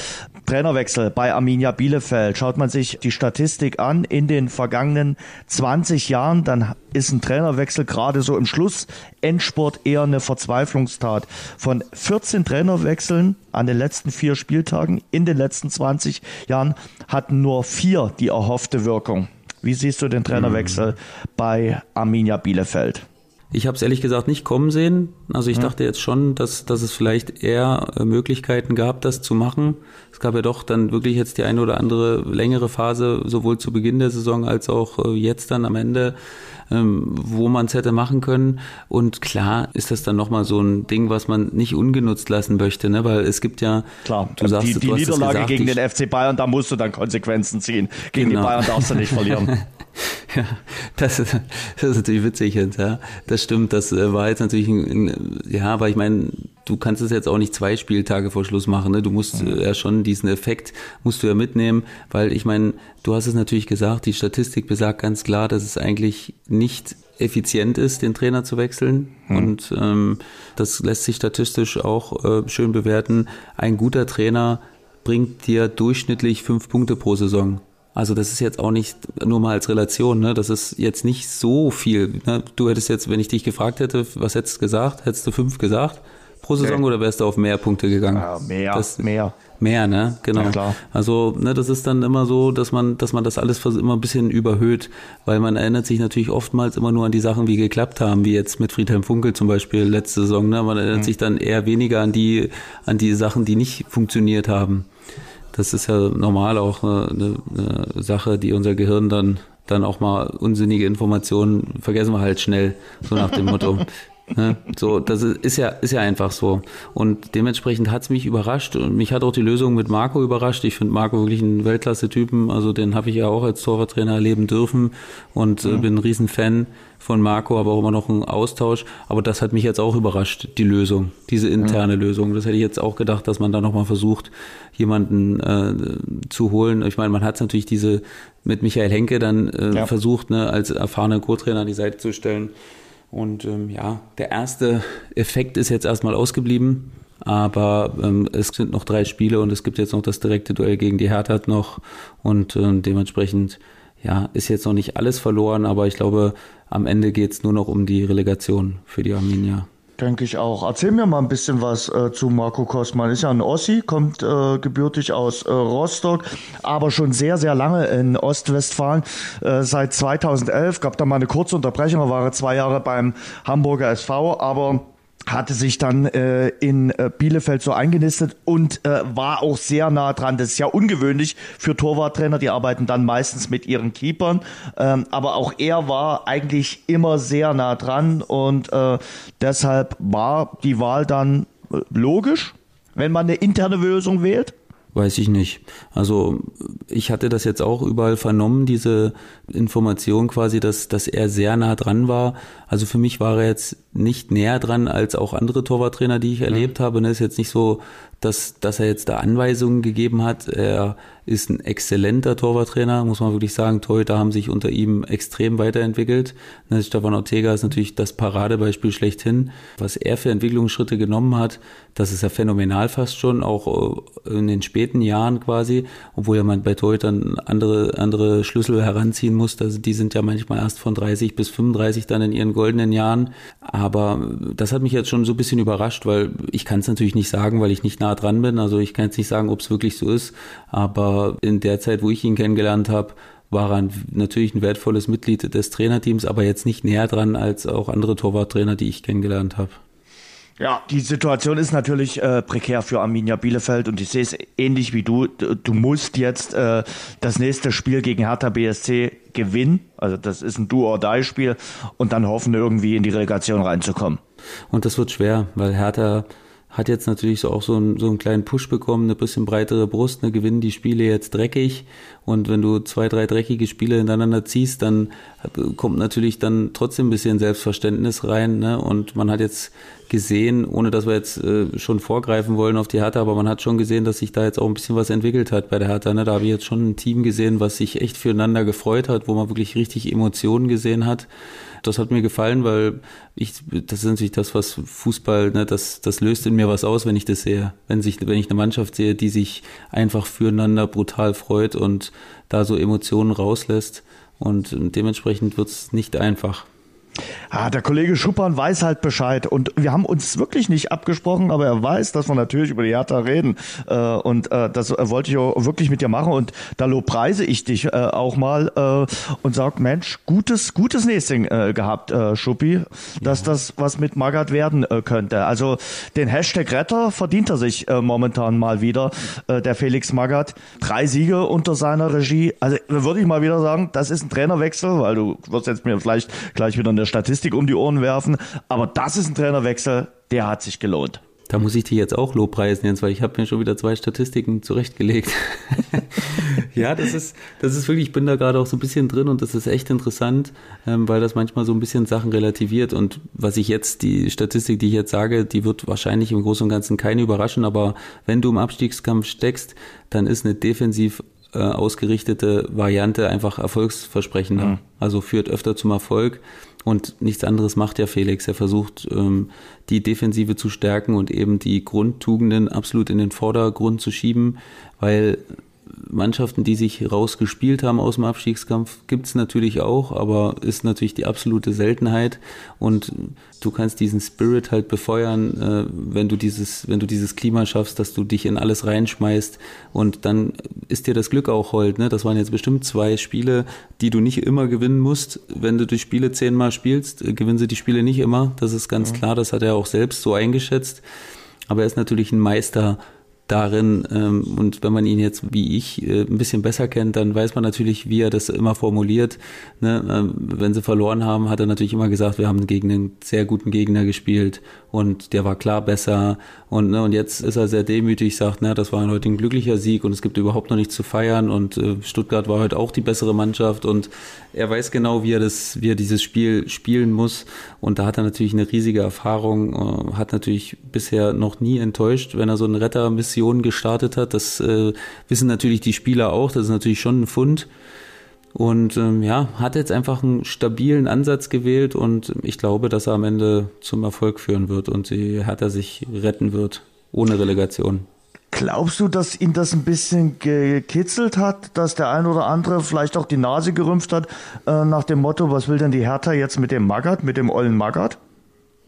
Trainerwechsel bei Arminia Bielefeld. Schaut man sich die Statistik an in den vergangenen 20 Jahren, dann ist ein Trainerwechsel gerade so im Schluss Endsport eher eine Verzweiflungstat. Von 14 Trainerwechseln an den letzten vier Spieltagen in den letzten 20 Jahren hatten nur vier die erhoffte Wirkung. Wie siehst du den Trainerwechsel mhm. bei Arminia Bielefeld? Ich habe es ehrlich gesagt nicht kommen sehen. Also ich ja. dachte jetzt schon, dass, dass es vielleicht eher äh, Möglichkeiten gab, das zu machen. Es gab ja doch dann wirklich jetzt die eine oder andere längere Phase, sowohl zu Beginn der Saison als auch äh, jetzt dann am Ende, ähm, wo man es hätte machen können. Und klar ist das dann nochmal so ein Ding, was man nicht ungenutzt lassen möchte, ne? weil es gibt ja, klar, du sagst, die, die du Niederlage gesagt, gegen den FC Bayern, da musst du dann Konsequenzen ziehen. Gegen genau. die Bayern darfst du nicht verlieren. Ja, das ist, das ist natürlich witzig jetzt, ja. Das stimmt, das äh, war jetzt natürlich ein, ja, aber ich meine, du kannst es jetzt auch nicht zwei Spieltage vor Schluss machen, ne? Du musst mhm. ja schon diesen Effekt musst du ja mitnehmen, weil ich meine, du hast es natürlich gesagt, die Statistik besagt ganz klar, dass es eigentlich nicht effizient ist, den Trainer zu wechseln. Mhm. Und ähm, das lässt sich statistisch auch äh, schön bewerten. Ein guter Trainer bringt dir durchschnittlich fünf Punkte pro Saison. Also das ist jetzt auch nicht nur mal als Relation, ne? Das ist jetzt nicht so viel. Ne? Du hättest jetzt, wenn ich dich gefragt hätte, was hättest du gesagt? Hättest du fünf gesagt pro Saison okay. oder wärst du auf mehr Punkte gegangen? Ja, mehr, das, mehr. Mehr, ne? Genau. Ja, klar. Also, ne, das ist dann immer so, dass man, dass man das alles immer ein bisschen überhöht, weil man erinnert sich natürlich oftmals immer nur an die Sachen, wie geklappt haben, wie jetzt mit Friedhelm Funkel zum Beispiel letzte Saison, ne? Man erinnert mhm. sich dann eher weniger an die, an die Sachen, die nicht funktioniert haben das ist ja normal auch eine, eine Sache, die unser Gehirn dann dann auch mal unsinnige Informationen vergessen wir halt schnell, so nach dem Motto. Ne? So, das ist ja, ist ja einfach so. Und dementsprechend hat es mich überrascht und mich hat auch die Lösung mit Marco überrascht. Ich finde Marco wirklich einen Weltklasse-Typen. Also den habe ich ja auch als Torwarttrainer erleben dürfen und äh, bin ein Riesenfan von Marco, aber auch immer noch ein Austausch. Aber das hat mich jetzt auch überrascht, die Lösung, diese interne ja. Lösung. Das hätte ich jetzt auch gedacht, dass man da nochmal versucht, jemanden äh, zu holen. Ich meine, man hat natürlich diese mit Michael Henke dann äh, ja. versucht, ne, als erfahrener Co-Trainer an die Seite zu stellen. Und ähm, ja, der erste Effekt ist jetzt erstmal ausgeblieben. Aber ähm, es sind noch drei Spiele und es gibt jetzt noch das direkte Duell gegen die Hertha noch. Und ähm, dementsprechend ja, ist jetzt noch nicht alles verloren, aber ich glaube, am Ende geht es nur noch um die Relegation für die Arminia. Denke ich auch. Erzähl mir mal ein bisschen was äh, zu Marco Kostmann. Ist ja ein Ossi, kommt äh, gebürtig aus äh, Rostock, aber schon sehr, sehr lange in Ostwestfalen. Äh, seit 2011 gab da mal eine kurze Unterbrechung, er war zwei Jahre beim Hamburger SV, aber hatte sich dann äh, in äh, Bielefeld so eingenistet und äh, war auch sehr nah dran. Das ist ja ungewöhnlich für Torwarttrainer, die arbeiten dann meistens mit ihren Keepern. Ähm, aber auch er war eigentlich immer sehr nah dran und äh, deshalb war die Wahl dann äh, logisch, wenn man eine interne Lösung wählt. Weiß ich nicht. Also ich hatte das jetzt auch überall vernommen, diese Information quasi, dass, dass er sehr nah dran war. Also für mich war er jetzt nicht näher dran als auch andere Torwarttrainer, die ich erlebt mhm. habe. Ne, ist jetzt nicht so, dass, dass er jetzt da Anweisungen gegeben hat. Er ist ein exzellenter Torwarttrainer, muss man wirklich sagen. Torhüter haben sich unter ihm extrem weiterentwickelt. Ne, Stefan Ortega ist natürlich das Paradebeispiel schlechthin. Was er für Entwicklungsschritte genommen hat, das ist ja phänomenal fast schon, auch äh, in den späten Jahren quasi, obwohl ja man bei Torhütern andere, andere Schlüssel heranziehen muss. Also die sind ja manchmal erst von 30 bis 35 dann in ihren goldenen Jahren. Aber das hat mich jetzt schon so ein bisschen überrascht, weil ich kann es natürlich nicht sagen, weil ich nicht nah dran bin. Also ich kann jetzt nicht sagen, ob es wirklich so ist. Aber in der Zeit, wo ich ihn kennengelernt habe, war er natürlich ein wertvolles Mitglied des Trainerteams, aber jetzt nicht näher dran als auch andere Torwarttrainer, die ich kennengelernt habe. Ja, die Situation ist natürlich äh, prekär für Arminia Bielefeld und ich sehe es ähnlich wie du. Du musst jetzt äh, das nächste Spiel gegen Hertha BSC gewinnen. Also das ist ein Do-or-Die-Spiel und dann hoffen, irgendwie in die Relegation reinzukommen. Und das wird schwer, weil Hertha hat jetzt natürlich so auch so, einen, so einen kleinen Push bekommen, eine bisschen breitere Brust, ne, gewinnen die Spiele jetzt dreckig und wenn du zwei, drei dreckige Spiele hintereinander ziehst, dann kommt natürlich dann trotzdem ein bisschen Selbstverständnis rein ne? und man hat jetzt gesehen, ohne dass wir jetzt äh, schon vorgreifen wollen auf die Hertha, aber man hat schon gesehen, dass sich da jetzt auch ein bisschen was entwickelt hat bei der Hertha. Ne? Da habe ich jetzt schon ein Team gesehen, was sich echt füreinander gefreut hat, wo man wirklich richtig Emotionen gesehen hat. Das hat mir gefallen, weil ich, das ist natürlich das, was Fußball, ne, das, das löst in mir was aus, wenn ich das sehe. Wenn sich, wenn ich eine Mannschaft sehe, die sich einfach füreinander brutal freut und da so Emotionen rauslässt. Und dementsprechend wird es nicht einfach. Ah, der Kollege Schuppern weiß halt Bescheid und wir haben uns wirklich nicht abgesprochen, aber er weiß, dass wir natürlich über die Hertha reden äh, und äh, das wollte ich auch wirklich mit dir machen und da lobpreise ich dich äh, auch mal äh, und sag, Mensch, gutes, gutes Nesting äh, gehabt, äh, Schuppi, dass ja. das was mit Magath werden äh, könnte. Also den Hashtag Retter verdient er sich äh, momentan mal wieder, äh, der Felix Magath. Drei Siege unter seiner Regie, also würde ich mal wieder sagen, das ist ein Trainerwechsel, weil du wirst jetzt mir vielleicht gleich wieder eine Statistik um die Ohren werfen. Aber das ist ein Trainerwechsel, der hat sich gelohnt. Da muss ich dich jetzt auch lobpreisen, Jens, weil ich habe mir schon wieder zwei Statistiken zurechtgelegt. ja, das ist, das ist wirklich, ich bin da gerade auch so ein bisschen drin und das ist echt interessant, ähm, weil das manchmal so ein bisschen Sachen relativiert. Und was ich jetzt, die Statistik, die ich jetzt sage, die wird wahrscheinlich im Großen und Ganzen keine überraschen, aber wenn du im Abstiegskampf steckst, dann ist eine defensiv äh, ausgerichtete Variante einfach erfolgsversprechender. Mhm. Also führt öfter zum Erfolg. Und nichts anderes macht ja Felix. Er versucht, ähm, die Defensive zu stärken und eben die Grundtugenden absolut in den Vordergrund zu schieben, weil Mannschaften, die sich rausgespielt haben aus dem Abstiegskampf, gibt es natürlich auch, aber ist natürlich die absolute Seltenheit. Und du kannst diesen Spirit halt befeuern, äh, wenn du dieses, wenn du dieses Klima schaffst, dass du dich in alles reinschmeißt und dann ist dir das Glück auch hold. Ne? Das waren jetzt bestimmt zwei Spiele, die du nicht immer gewinnen musst. Wenn du die Spiele zehnmal spielst, äh, gewinnen sie die Spiele nicht immer. Das ist ganz mhm. klar, das hat er auch selbst so eingeschätzt. Aber er ist natürlich ein Meister darin. Ähm, und wenn man ihn jetzt wie ich äh, ein bisschen besser kennt, dann weiß man natürlich, wie er das immer formuliert. Ne? Ähm, wenn sie verloren haben, hat er natürlich immer gesagt, wir haben gegen einen sehr guten Gegner gespielt und der war klar besser. Und, ne, und jetzt ist er sehr demütig, sagt, ne, das war heute ein glücklicher Sieg und es gibt überhaupt noch nichts zu feiern. Und äh, Stuttgart war heute auch die bessere Mannschaft und er weiß genau, wie er das, wie er dieses Spiel spielen muss. Und da hat er natürlich eine riesige Erfahrung, äh, hat natürlich bisher noch nie enttäuscht, wenn er so eine Rettermission Aktion gestartet hat. Das äh, wissen natürlich die Spieler auch. Das ist natürlich schon ein Fund. Und ähm, ja, hat jetzt einfach einen stabilen Ansatz gewählt und ich glaube, dass er am Ende zum Erfolg führen wird und die Hertha sich retten wird, ohne Relegation. Glaubst du, dass ihn das ein bisschen gekitzelt hat, dass der ein oder andere vielleicht auch die Nase gerümpft hat, äh, nach dem Motto, was will denn die Hertha jetzt mit dem Magath, mit dem ollen Magath?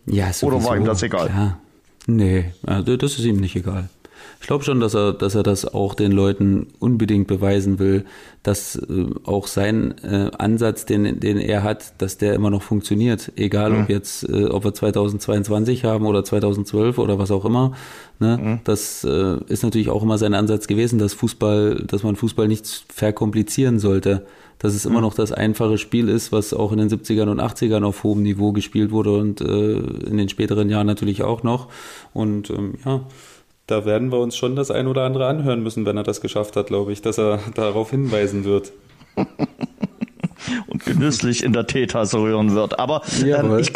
Ja, sowieso, Oder war ihm das egal? Klar. Nee, also das ist ihm nicht egal. Ich glaube schon, dass er, dass er das auch den Leuten unbedingt beweisen will, dass äh, auch sein äh, Ansatz, den, den er hat, dass der immer noch funktioniert. Egal, mhm. ob jetzt, äh, ob wir 2022 haben oder 2012 oder was auch immer. Ne? Mhm. Das äh, ist natürlich auch immer sein Ansatz gewesen, dass Fußball, dass man Fußball nicht verkomplizieren sollte. Dass es immer mhm. noch das einfache Spiel ist, was auch in den 70ern und 80ern auf hohem Niveau gespielt wurde und äh, in den späteren Jahren natürlich auch noch. Und ähm, ja, da werden wir uns schon das ein oder andere anhören müssen, wenn er das geschafft hat, glaube ich, dass er darauf hinweisen wird. Und genüsslich in der Teetasse rühren wird. Aber ähm, ich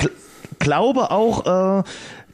glaube auch, äh,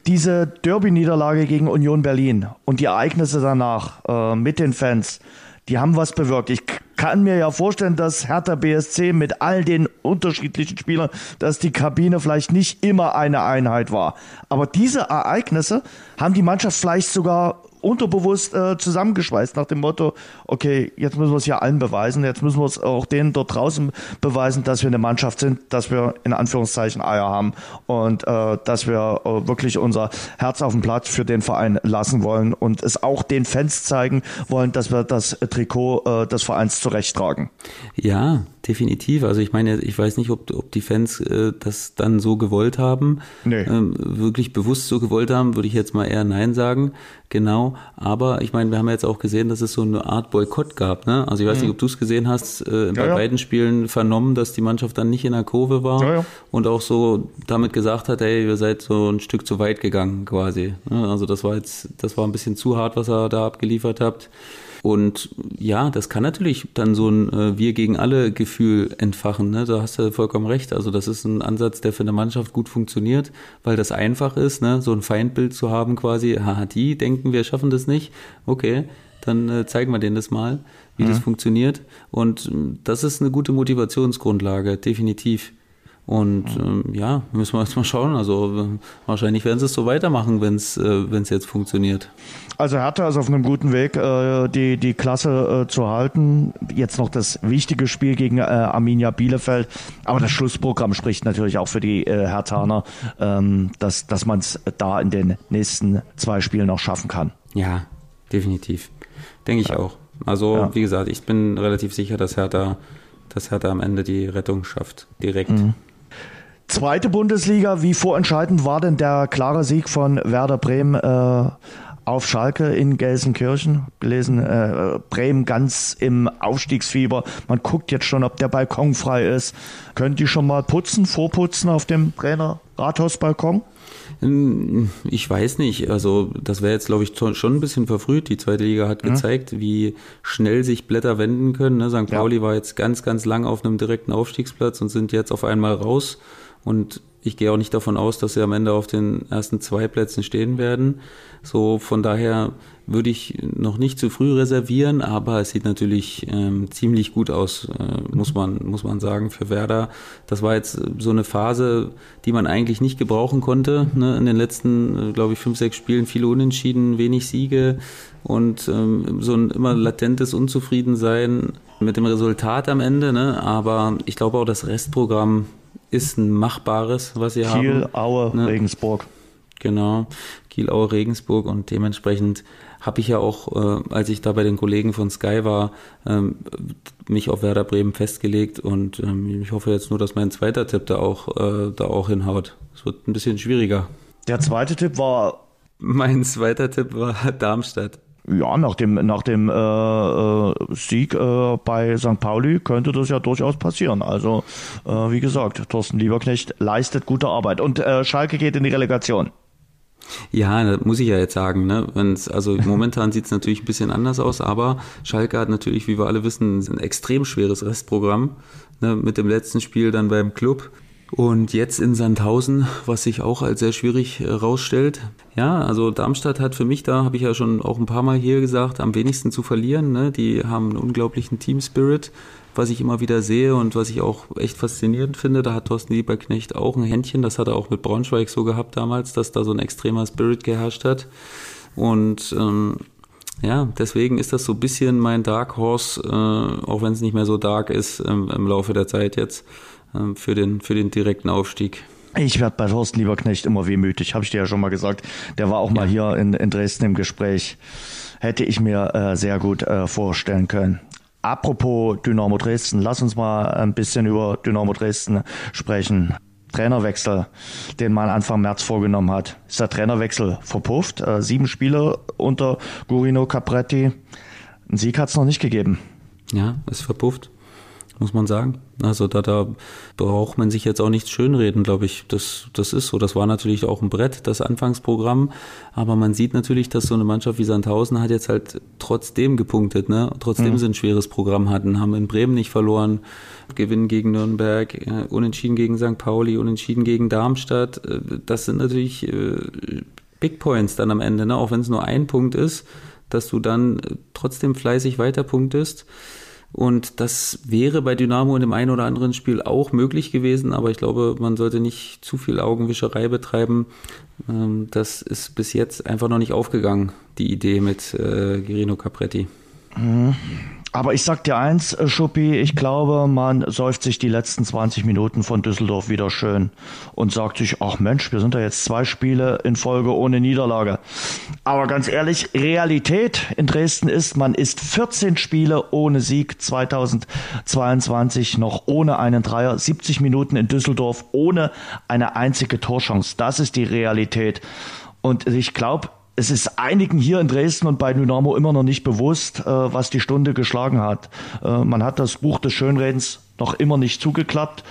diese Derby-Niederlage gegen Union Berlin und die Ereignisse danach äh, mit den Fans, die haben was bewirkt. Ich kann mir ja vorstellen, dass Hertha BSC mit all den unterschiedlichen Spielern, dass die Kabine vielleicht nicht immer eine Einheit war. Aber diese Ereignisse haben die Mannschaft vielleicht sogar unterbewusst äh, zusammengeschweißt nach dem Motto, okay, jetzt müssen wir es ja allen beweisen, jetzt müssen wir es auch denen dort draußen beweisen, dass wir eine Mannschaft sind, dass wir in Anführungszeichen Eier haben und äh, dass wir äh, wirklich unser Herz auf dem Platz für den Verein lassen wollen und es auch den Fans zeigen wollen, dass wir das Trikot äh, des Vereins zurecht tragen. Ja, definitiv. Also ich meine, ich weiß nicht, ob, ob die Fans äh, das dann so gewollt haben, nee. ähm, wirklich bewusst so gewollt haben, würde ich jetzt mal eher Nein sagen. Genau. Aber ich meine, wir haben ja jetzt auch gesehen, dass es so eine Art Boykott gab. Ne? Also ich weiß mhm. nicht, ob du es gesehen hast, äh, ja, bei ja. beiden Spielen vernommen, dass die Mannschaft dann nicht in der Kurve war ja, und auch so damit gesagt hat, hey, ihr seid so ein Stück zu weit gegangen quasi. Ne? Also das war jetzt, das war ein bisschen zu hart, was ihr da abgeliefert habt. Und ja, das kann natürlich dann so ein äh, Wir gegen alle Gefühl entfachen. Ne? Da hast du vollkommen recht. Also das ist ein Ansatz, der für eine Mannschaft gut funktioniert, weil das einfach ist, ne? so ein Feindbild zu haben quasi. Haha, die denken, wir schaffen das nicht. Okay, dann äh, zeigen wir denen das mal, wie mhm. das funktioniert. Und äh, das ist eine gute Motivationsgrundlage, definitiv. Und ähm, ja, müssen wir jetzt mal schauen. Also wahrscheinlich werden sie es so weitermachen, wenn es äh, wenn's jetzt funktioniert. Also Hertha ist auf einem guten Weg, äh, die, die Klasse äh, zu halten. Jetzt noch das wichtige Spiel gegen äh, Arminia Bielefeld. Aber das Schlussprogramm spricht natürlich auch für die äh, Herthaner, ähm, dass, dass man es da in den nächsten zwei Spielen noch schaffen kann. Ja, definitiv. Denke ich ja. auch. Also ja. wie gesagt, ich bin relativ sicher, dass Hertha, dass Hertha am Ende die Rettung schafft. Direkt. Mhm. Zweite Bundesliga, wie vorentscheidend war denn der klare Sieg von Werder Bremen äh, auf Schalke in Gelsenkirchen? Gelesen, äh, Bremen ganz im Aufstiegsfieber. Man guckt jetzt schon, ob der Balkon frei ist. Könnt ihr schon mal putzen, vorputzen auf dem Trainer Rathausbalkon? Hm, ich weiß nicht. Also das wäre jetzt, glaube ich, schon ein bisschen verfrüht. Die zweite Liga hat mhm. gezeigt, wie schnell sich Blätter wenden können. Ne? St. Pauli ja. war jetzt ganz, ganz lang auf einem direkten Aufstiegsplatz und sind jetzt auf einmal raus. Und ich gehe auch nicht davon aus, dass sie am Ende auf den ersten zwei Plätzen stehen werden. So von daher würde ich noch nicht zu früh reservieren, aber es sieht natürlich ähm, ziemlich gut aus, äh, muss man muss man sagen für Werder. Das war jetzt so eine Phase, die man eigentlich nicht gebrauchen konnte. Ne? In den letzten, äh, glaube ich, fünf sechs Spielen viele Unentschieden, wenig Siege und ähm, so ein immer latentes Unzufriedensein mit dem Resultat am Ende. Ne? Aber ich glaube auch das Restprogramm ist ein machbares, was sie Kiel, haben. Kiel, Aue, ne? Regensburg. Genau, Kiel, Aue, Regensburg und dementsprechend habe ich ja auch, äh, als ich da bei den Kollegen von Sky war, ähm, mich auf Werder Bremen festgelegt und ähm, ich hoffe jetzt nur, dass mein zweiter Tipp da auch, äh, da auch hinhaut. Es wird ein bisschen schwieriger. Der zweite Tipp war. Mein zweiter Tipp war Darmstadt. Ja, nach dem, nach dem äh, äh, Sieg äh, bei St. Pauli könnte das ja durchaus passieren. Also, äh, wie gesagt, Thorsten Lieberknecht leistet gute Arbeit. Und äh, Schalke geht in die Relegation. Ja, das muss ich ja jetzt sagen. Ne? Wenn's, also momentan sieht es natürlich ein bisschen anders aus, aber Schalke hat natürlich, wie wir alle wissen, ein extrem schweres Restprogramm. Ne? Mit dem letzten Spiel dann beim Club. Und jetzt in Sandhausen, was sich auch als sehr schwierig herausstellt. Äh, ja, also Darmstadt hat für mich, da habe ich ja schon auch ein paar Mal hier gesagt, am wenigsten zu verlieren. Ne? Die haben einen unglaublichen Team Spirit, was ich immer wieder sehe und was ich auch echt faszinierend finde. Da hat Thorsten Lieberknecht auch ein Händchen, das hat er auch mit Braunschweig so gehabt damals, dass da so ein extremer Spirit geherrscht hat. Und ähm, ja, deswegen ist das so ein bisschen mein Dark Horse, äh, auch wenn es nicht mehr so dark ist ähm, im Laufe der Zeit jetzt. Ähm, für den, für den direkten Aufstieg. Ich werde bei Thorsten Lieberknecht immer wehmütig, habe ich dir ja schon mal gesagt. Der war auch ja. mal hier in, in Dresden im Gespräch. Hätte ich mir äh, sehr gut äh, vorstellen können. Apropos Dynamo Dresden, lass uns mal ein bisschen über Dynamo Dresden sprechen. Trainerwechsel, den man Anfang März vorgenommen hat. Ist der Trainerwechsel verpufft? Äh, sieben Spiele unter Gurino Capretti. Einen Sieg hat es noch nicht gegeben. Ja, ist verpufft muss man sagen. Also da, da braucht man sich jetzt auch nichts schönreden, glaube ich. Das, das ist so. Das war natürlich auch ein Brett, das Anfangsprogramm. Aber man sieht natürlich, dass so eine Mannschaft wie Sandhausen hat jetzt halt trotzdem gepunktet, ne? Trotzdem mhm. sie ein schweres Programm hatten, haben in Bremen nicht verloren, gewinnen gegen Nürnberg, äh, unentschieden gegen St. Pauli, unentschieden gegen Darmstadt. Äh, das sind natürlich äh, Big Points dann am Ende, ne? Auch wenn es nur ein Punkt ist, dass du dann trotzdem fleißig weiterpunktest. Und das wäre bei Dynamo in dem einen oder anderen Spiel auch möglich gewesen, aber ich glaube, man sollte nicht zu viel Augenwischerei betreiben. Ähm, das ist bis jetzt einfach noch nicht aufgegangen, die Idee mit äh, Girino Capretti. Mhm. Aber ich sag dir eins, äh, Schuppi, ich glaube, man säuft sich die letzten 20 Minuten von Düsseldorf wieder schön und sagt sich, ach Mensch, wir sind da jetzt zwei Spiele in Folge ohne Niederlage. Aber ganz ehrlich, Realität in Dresden ist, man ist 14 Spiele ohne Sieg 2022 noch ohne einen Dreier, 70 Minuten in Düsseldorf ohne eine einzige Torchance. Das ist die Realität. Und ich glaube, es ist einigen hier in Dresden und bei Dynamo immer noch nicht bewusst, äh, was die Stunde geschlagen hat. Äh, man hat das Buch des Schönredens noch immer nicht zugeklappt.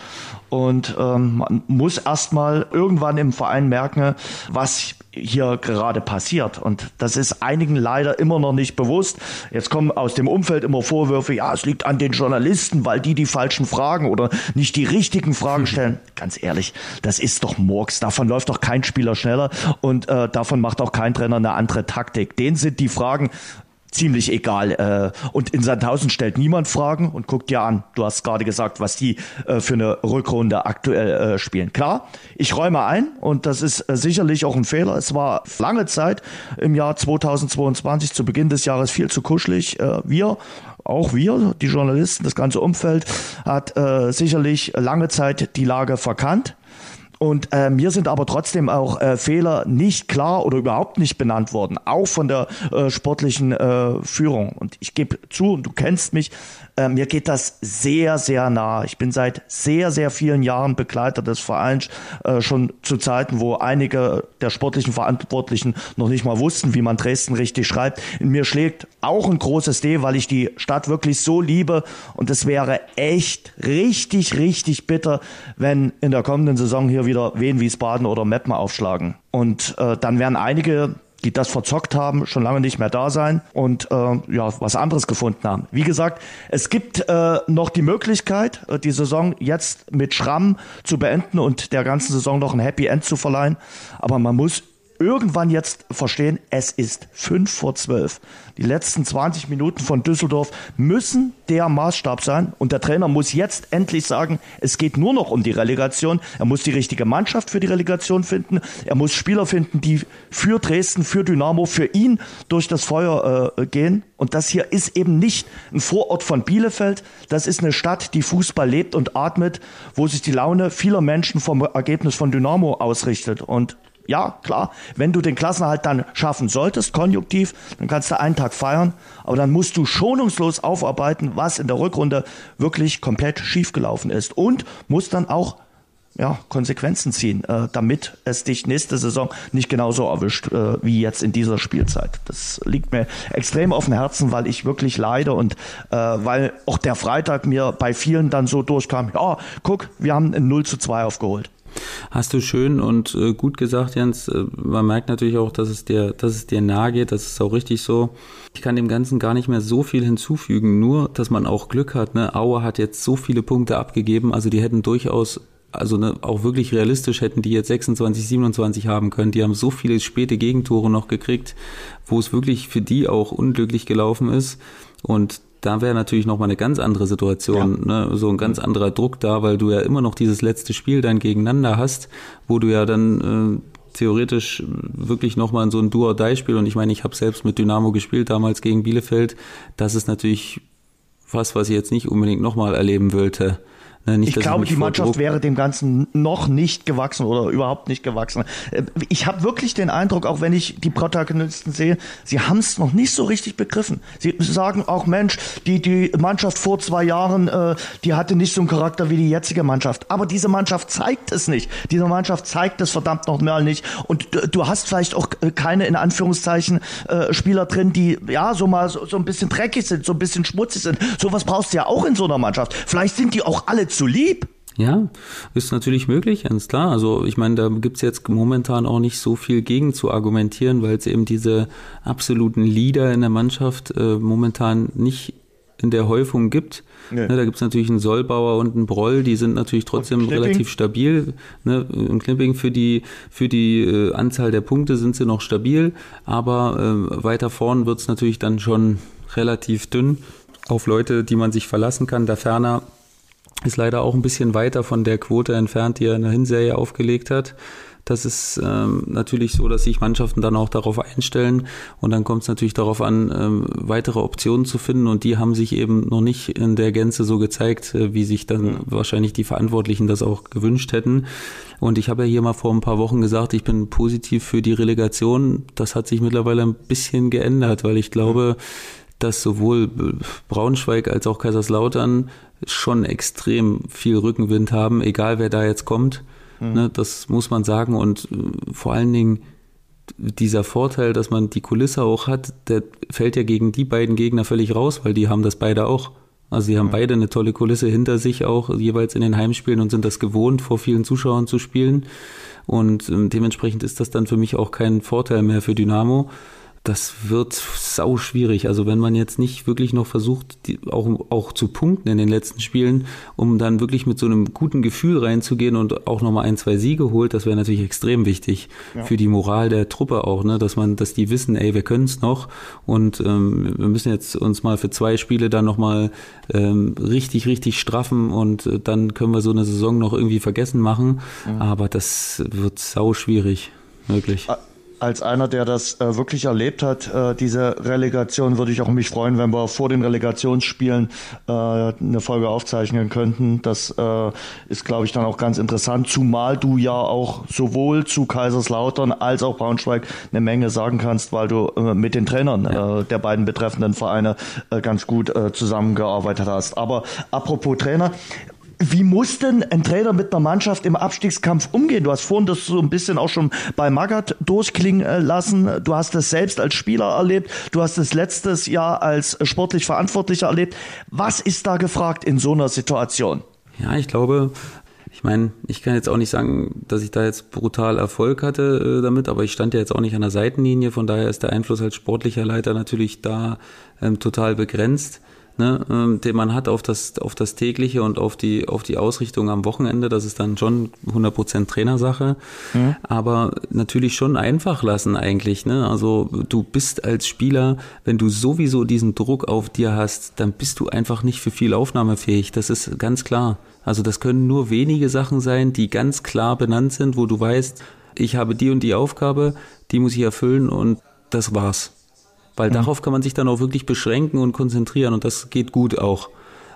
Und ähm, man muss erstmal irgendwann im Verein merken, was hier gerade passiert. Und das ist einigen leider immer noch nicht bewusst. Jetzt kommen aus dem Umfeld immer Vorwürfe, ja, es liegt an den Journalisten, weil die die falschen Fragen oder nicht die richtigen Fragen stellen. Ganz ehrlich, das ist doch Murks. Davon läuft doch kein Spieler schneller und äh, davon macht auch kein Trainer eine andere Taktik. Den sind die Fragen ziemlich egal. Äh, und in Sandhausen stellt niemand Fragen und guckt dir an. Du hast gerade gesagt, was die äh, für eine Rückrunde aktuell äh, spielen. Klar, ich räume ein und das ist sicherlich auch ein Fehler. Es war lange Zeit im Jahr 2022 zu Beginn des Jahres viel zu kuschelig. wir auch wir, die Journalisten, das ganze Umfeld, hat äh, sicherlich lange Zeit die Lage verkannt. Und äh, mir sind aber trotzdem auch äh, Fehler nicht klar oder überhaupt nicht benannt worden, auch von der äh, sportlichen äh, Führung. Und ich gebe zu, und du kennst mich, äh, mir geht das sehr, sehr nah. Ich bin seit sehr, sehr vielen Jahren Begleiter des Vereins, äh, schon zu Zeiten, wo einige der sportlichen Verantwortlichen noch nicht mal wussten, wie man Dresden richtig schreibt. In mir schlägt auch ein großes D, weil ich die Stadt wirklich so liebe. Und es wäre echt richtig, richtig bitter, wenn in der kommenden Saison hier wieder Wien, Wiesbaden oder Meppen aufschlagen. Und äh, dann werden einige die das verzockt haben, schon lange nicht mehr da sein und äh, ja, was anderes gefunden haben. Wie gesagt, es gibt äh, noch die Möglichkeit, äh, die Saison jetzt mit Schramm zu beenden und der ganzen Saison noch ein Happy End zu verleihen. Aber man muss irgendwann jetzt verstehen, es ist fünf vor zwölf. Die letzten 20 Minuten von Düsseldorf müssen der Maßstab sein und der Trainer muss jetzt endlich sagen, es geht nur noch um die Relegation. Er muss die richtige Mannschaft für die Relegation finden. Er muss Spieler finden, die für Dresden, für Dynamo, für ihn durch das Feuer äh, gehen. Und das hier ist eben nicht ein Vorort von Bielefeld. Das ist eine Stadt, die Fußball lebt und atmet, wo sich die Laune vieler Menschen vom Ergebnis von Dynamo ausrichtet. Und ja, klar, wenn du den Klassenhalt dann schaffen solltest, konjunktiv, dann kannst du einen Tag feiern, aber dann musst du schonungslos aufarbeiten, was in der Rückrunde wirklich komplett schiefgelaufen ist und musst dann auch ja, Konsequenzen ziehen, äh, damit es dich nächste Saison nicht genauso erwischt äh, wie jetzt in dieser Spielzeit. Das liegt mir extrem auf dem Herzen, weil ich wirklich leide und äh, weil auch der Freitag mir bei vielen dann so durchkam, ja, guck, wir haben ein 0 zu 2 aufgeholt. Hast du schön und äh, gut gesagt, Jens. Äh, man merkt natürlich auch, dass es dir, dass es dir nahe geht. Das ist auch richtig so. Ich kann dem Ganzen gar nicht mehr so viel hinzufügen. Nur, dass man auch Glück hat. Ne? Aue hat jetzt so viele Punkte abgegeben. Also die hätten durchaus also ne, auch wirklich realistisch hätten die jetzt 26, 27 haben können. Die haben so viele späte Gegentore noch gekriegt, wo es wirklich für die auch unglücklich gelaufen ist. Und da wäre natürlich nochmal eine ganz andere Situation, ja. ne? so ein ganz anderer Druck da, weil du ja immer noch dieses letzte Spiel dann gegeneinander hast, wo du ja dann äh, theoretisch wirklich nochmal in so ein Duo-Die-Spiel und ich meine, ich habe selbst mit Dynamo gespielt, damals gegen Bielefeld, das ist natürlich was, was ich jetzt nicht unbedingt nochmal erleben wollte. Ne, nicht, ich glaube, die Mannschaft wäre dem Ganzen noch nicht gewachsen oder überhaupt nicht gewachsen. Äh, ich habe wirklich den Eindruck, auch wenn ich die Protagonisten sehe, sie haben es noch nicht so richtig begriffen. Sie sagen auch, Mensch, die, die Mannschaft vor zwei Jahren, äh, die hatte nicht so einen Charakter wie die jetzige Mannschaft. Aber diese Mannschaft zeigt es nicht. Diese Mannschaft zeigt es verdammt noch mal nicht. Und du hast vielleicht auch äh, keine, in Anführungszeichen, äh, Spieler drin, die ja so mal so, so ein bisschen dreckig sind, so ein bisschen schmutzig sind. Sowas brauchst du ja auch in so einer Mannschaft. Vielleicht sind die auch alle zu lieb. Ja, ist natürlich möglich, ganz klar. Also ich meine, da gibt's jetzt momentan auch nicht so viel gegen zu argumentieren, weil es eben diese absoluten Leader in der Mannschaft äh, momentan nicht in der Häufung gibt. Nee. Ne, da gibt's natürlich einen Sollbauer und einen Broll, die sind natürlich trotzdem relativ stabil. Ne? Und Knipping für die, für die äh, Anzahl der Punkte sind sie noch stabil, aber äh, weiter vorn wird's natürlich dann schon relativ dünn auf Leute, die man sich verlassen kann. Da ferner ist leider auch ein bisschen weiter von der Quote entfernt, die er in der Hinserie aufgelegt hat. Das ist ähm, natürlich so, dass sich Mannschaften dann auch darauf einstellen und dann kommt es natürlich darauf an, ähm, weitere Optionen zu finden und die haben sich eben noch nicht in der Gänze so gezeigt, äh, wie sich dann wahrscheinlich die Verantwortlichen das auch gewünscht hätten. Und ich habe ja hier mal vor ein paar Wochen gesagt, ich bin positiv für die Relegation. Das hat sich mittlerweile ein bisschen geändert, weil ich glaube, dass sowohl Braunschweig als auch Kaiserslautern schon extrem viel Rückenwind haben, egal wer da jetzt kommt. Mhm. Ne, das muss man sagen. Und äh, vor allen Dingen dieser Vorteil, dass man die Kulisse auch hat, der fällt ja gegen die beiden Gegner völlig raus, weil die haben das beide auch. Also sie haben mhm. beide eine tolle Kulisse hinter sich auch, jeweils in den Heimspielen und sind das gewohnt, vor vielen Zuschauern zu spielen. Und äh, dementsprechend ist das dann für mich auch kein Vorteil mehr für Dynamo das wird sau schwierig. Also wenn man jetzt nicht wirklich noch versucht, die, auch, auch zu punkten in den letzten Spielen, um dann wirklich mit so einem guten Gefühl reinzugehen und auch nochmal ein, zwei Siege holt, das wäre natürlich extrem wichtig ja. für die Moral der Truppe auch, ne? dass man, dass die wissen, ey, wir können es noch und ähm, wir müssen jetzt uns mal für zwei Spiele dann nochmal ähm, richtig, richtig straffen und äh, dann können wir so eine Saison noch irgendwie vergessen machen. Ja. Aber das wird sau schwierig, wirklich. Ah als einer, der das äh, wirklich erlebt hat, äh, diese Relegation, würde ich auch mich freuen, wenn wir vor den Relegationsspielen äh, eine Folge aufzeichnen könnten. Das äh, ist, glaube ich, dann auch ganz interessant, zumal du ja auch sowohl zu Kaiserslautern als auch Braunschweig eine Menge sagen kannst, weil du äh, mit den Trainern ja. äh, der beiden betreffenden Vereine ganz gut zusammengearbeitet hast. Aber apropos Trainer, wie muss denn ein Trainer mit einer Mannschaft im Abstiegskampf umgehen? Du hast vorhin das so ein bisschen auch schon bei Magath durchklingen äh, lassen. Du hast es selbst als Spieler erlebt. Du hast es letztes Jahr als sportlich Verantwortlicher erlebt. Was ist da gefragt in so einer Situation? Ja, ich glaube, ich meine, ich kann jetzt auch nicht sagen, dass ich da jetzt brutal Erfolg hatte äh, damit, aber ich stand ja jetzt auch nicht an der Seitenlinie, von daher ist der Einfluss als sportlicher Leiter natürlich da ähm, total begrenzt ne, ähm, den man hat auf das, auf das tägliche und auf die, auf die Ausrichtung am Wochenende. Das ist dann schon 100% Trainersache. Mhm. Aber natürlich schon einfach lassen eigentlich. Ne? Also du bist als Spieler, wenn du sowieso diesen Druck auf dir hast, dann bist du einfach nicht für viel aufnahmefähig. Das ist ganz klar. Also das können nur wenige Sachen sein, die ganz klar benannt sind, wo du weißt, ich habe die und die Aufgabe, die muss ich erfüllen und das war's. Weil mhm. darauf kann man sich dann auch wirklich beschränken und konzentrieren und das geht gut auch.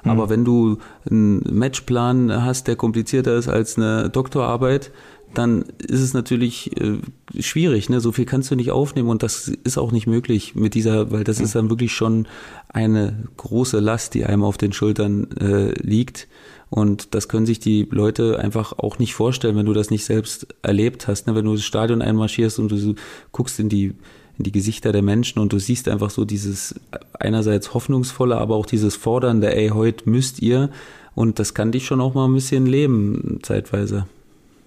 Mhm. Aber wenn du einen Matchplan hast, der komplizierter ist als eine Doktorarbeit, dann ist es natürlich äh, schwierig. Ne? So viel kannst du nicht aufnehmen und das ist auch nicht möglich mit dieser, weil das ist dann wirklich schon eine große Last, die einem auf den Schultern äh, liegt. Und das können sich die Leute einfach auch nicht vorstellen, wenn du das nicht selbst erlebt hast. Ne? Wenn du das Stadion einmarschierst und du guckst in die in die Gesichter der Menschen und du siehst einfach so dieses einerseits hoffnungsvolle, aber auch dieses fordernde, ey, heute müsst ihr und das kann dich schon auch mal ein bisschen leben, zeitweise.